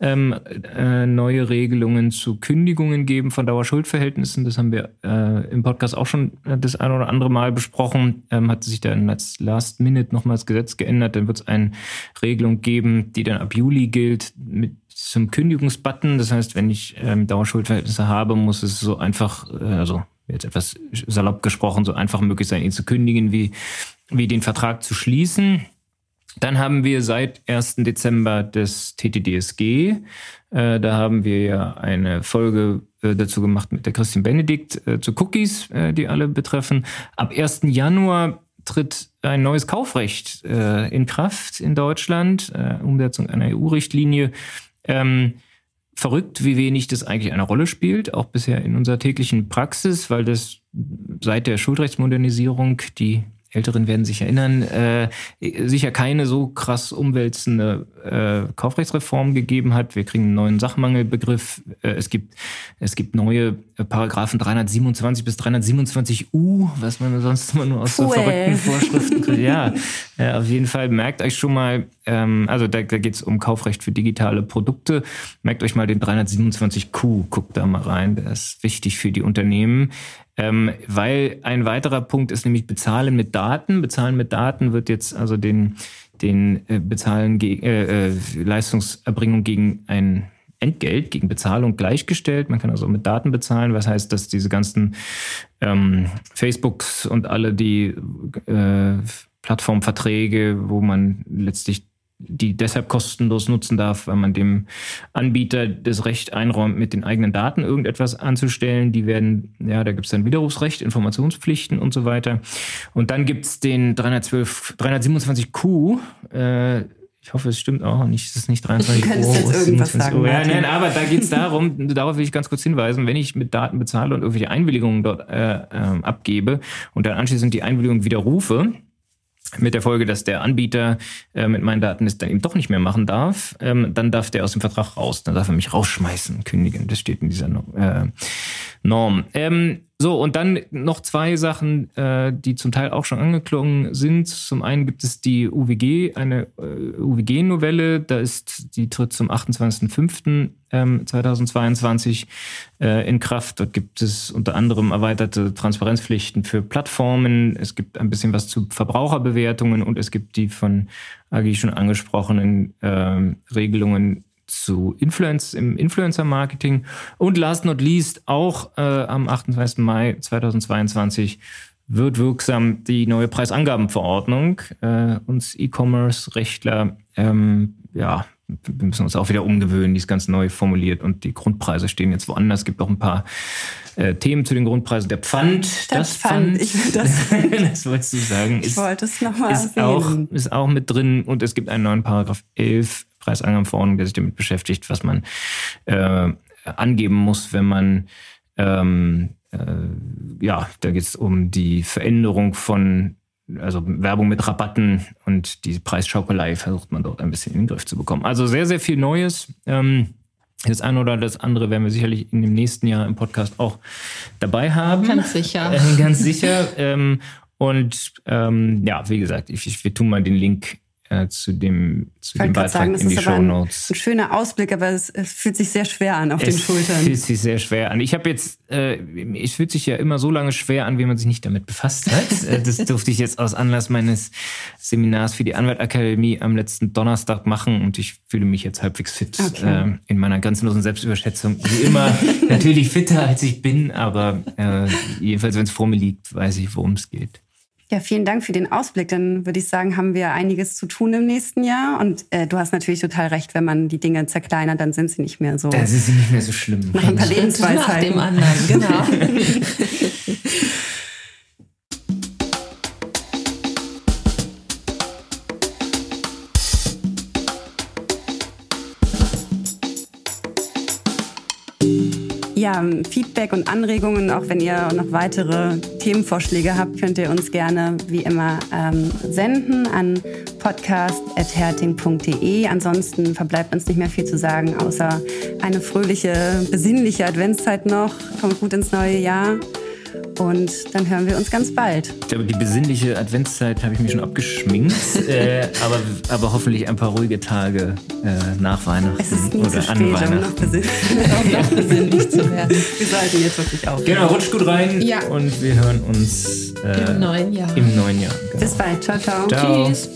ähm, äh, neue Regelungen zu Kündigungen geben von Dauerschuldverhältnissen. Das haben wir äh, im Podcast auch schon das ein oder andere Mal besprochen. Ähm, hat sich dann als Last Minute nochmal das Gesetz geändert. Dann wird es eine Regelung geben, die dann ab Juli gilt mit zum Kündigungsbutton. Das heißt, wenn ich ähm, Dauerschuldverhältnisse habe, muss es so einfach, äh, also jetzt etwas salopp gesprochen, so einfach möglich sein, ihn zu kündigen, wie, wie den Vertrag zu schließen. Dann haben wir seit 1. Dezember das TTDSG. Äh, da haben wir ja eine Folge äh, dazu gemacht mit der Christian Benedikt äh, zu Cookies, äh, die alle betreffen. Ab 1. Januar tritt ein neues Kaufrecht äh, in Kraft in Deutschland, äh, Umsetzung einer EU-Richtlinie. Ähm, verrückt, wie wenig das eigentlich eine Rolle spielt, auch bisher in unserer täglichen Praxis, weil das seit der Schuldrechtsmodernisierung, die Älteren werden sich erinnern, äh, sicher keine so krass umwälzende äh, Kaufrechtsreform gegeben hat. Wir kriegen einen neuen Sachmangelbegriff. Äh, es gibt es gibt neue äh, Paragraphen 327 bis 327u, was man sonst immer nur aus cool. so verrückten Vorschriften kriegt. Ja, äh, auf jeden Fall merkt euch schon mal, ähm, also da, da geht es um Kaufrecht für digitale Produkte. Merkt euch mal den 327q, guckt da mal rein, der ist wichtig für die Unternehmen. Ähm, weil ein weiterer Punkt ist nämlich Bezahlen mit Daten. Bezahlen mit Daten wird jetzt also den, den äh, Bezahlen äh, äh, Leistungserbringung gegen ein Entgelt, gegen Bezahlung gleichgestellt. Man kann also mit Daten bezahlen, was heißt, dass diese ganzen ähm, Facebooks und alle die äh, Plattformverträge, wo man letztlich die deshalb kostenlos nutzen darf, weil man dem Anbieter das Recht einräumt, mit den eigenen Daten irgendetwas anzustellen. Die werden, ja, da gibt es dann Widerrufsrecht, Informationspflichten und so weiter. Und dann gibt es den 312, 327Q, äh, ich hoffe, es stimmt auch nicht, es ist nicht 23 du Uhr. Jetzt irgendwas sagen, Uhr. Ja, nein, aber da geht es darum, darauf will ich ganz kurz hinweisen, wenn ich mit Daten bezahle und irgendwelche Einwilligungen dort äh, äh, abgebe und dann anschließend die Einwilligung widerrufe, mit der Folge, dass der Anbieter äh, mit meinen Daten es dann eben doch nicht mehr machen darf, ähm, dann darf der aus dem Vertrag raus. Dann darf er mich rausschmeißen, kündigen. Das steht in dieser äh, Norm. Ähm, so, und dann noch zwei Sachen, äh, die zum Teil auch schon angeklungen sind. Zum einen gibt es die UWG, eine äh, UWG-Novelle, da ist, die tritt zum 28.05.2022 ähm, äh, in Kraft. Dort gibt es unter anderem erweiterte Transparenzpflichten für Plattformen. Es gibt ein bisschen was zu Verbraucherbewertungen und es gibt die von Agi schon angesprochenen äh, Regelungen zu Influence im Influencer-Marketing. Und last not least, auch äh, am 28. Mai 2022 wird wirksam die neue Preisangabenverordnung. Äh, uns E-Commerce-Rechtler, ähm, ja, wir müssen uns auch wieder umgewöhnen, die ist ganz neu formuliert und die Grundpreise stehen jetzt woanders. Es gibt auch ein paar äh, Themen zu den Grundpreisen. Der Pfand, der das Pfand, Pfand ich will das, das wolltest du sagen, ist, ich wollte es nochmal ist auch, ist auch mit drin und es gibt einen neuen Paragraph 11 Preisangabenverordnung, der sich damit beschäftigt, was man äh, angeben muss, wenn man ähm, äh, ja, da geht es um die Veränderung von also Werbung mit Rabatten und die Preisschaukelei versucht man dort ein bisschen in den Griff zu bekommen. Also sehr, sehr viel Neues. Ähm, das eine oder das andere werden wir sicherlich in dem nächsten Jahr im Podcast auch dabei haben. Ganz sicher. Äh, ganz sicher. ähm, und ähm, ja, wie gesagt, ich, ich, wir tun mal den Link äh, zu dem, zu dem Beitrag sagen, in die Show Notes. Ein, ein, schöner Ausblick, aber es, es, fühlt sich sehr schwer an auf es den Schultern. Es fühlt sich sehr schwer an. Ich habe jetzt, äh, es fühlt sich ja immer so lange schwer an, wie man sich nicht damit befasst hat. Äh, das durfte ich jetzt aus Anlass meines Seminars für die Anwaltakademie am letzten Donnerstag machen und ich fühle mich jetzt halbwegs fit okay. äh, in meiner grenzenlosen Selbstüberschätzung. Wie immer natürlich fitter als ich bin, aber äh, jedenfalls, wenn es vor mir liegt, weiß ich, worum es geht. Ja, vielen Dank für den Ausblick. Dann würde ich sagen, haben wir einiges zu tun im nächsten Jahr. Und äh, du hast natürlich total recht, wenn man die Dinge zerkleinert, dann sind sie nicht mehr so. Dann sind sie nicht mehr so schlimm. Noch ein paar Lebensweisheiten. Nach dem anderen, genau. ja, Feedback und Anregungen, auch wenn ihr noch weitere Themenvorschläge habt, könnt ihr uns gerne wie immer ähm, senden an podcast.herting.de. Ansonsten verbleibt uns nicht mehr viel zu sagen, außer eine fröhliche, besinnliche Adventszeit noch. Kommt gut ins neue Jahr. Und dann hören wir uns ganz bald. Ich glaube, die besinnliche Adventszeit habe ich mir schon abgeschminkt. äh, aber, aber hoffentlich ein paar ruhige Tage äh, nach Weihnachten es ist nie oder zu spät, an um Weihnachten. noch besinnlich, noch besinnlich zu werden. Wir sollten jetzt wirklich aufhören. Genau, rutscht gut rein Ja. und wir hören uns äh, Im neuen Jahr. Im neuen Jahr. Genau. Bis bald. Ciao, ciao. Ciao. Tschüss.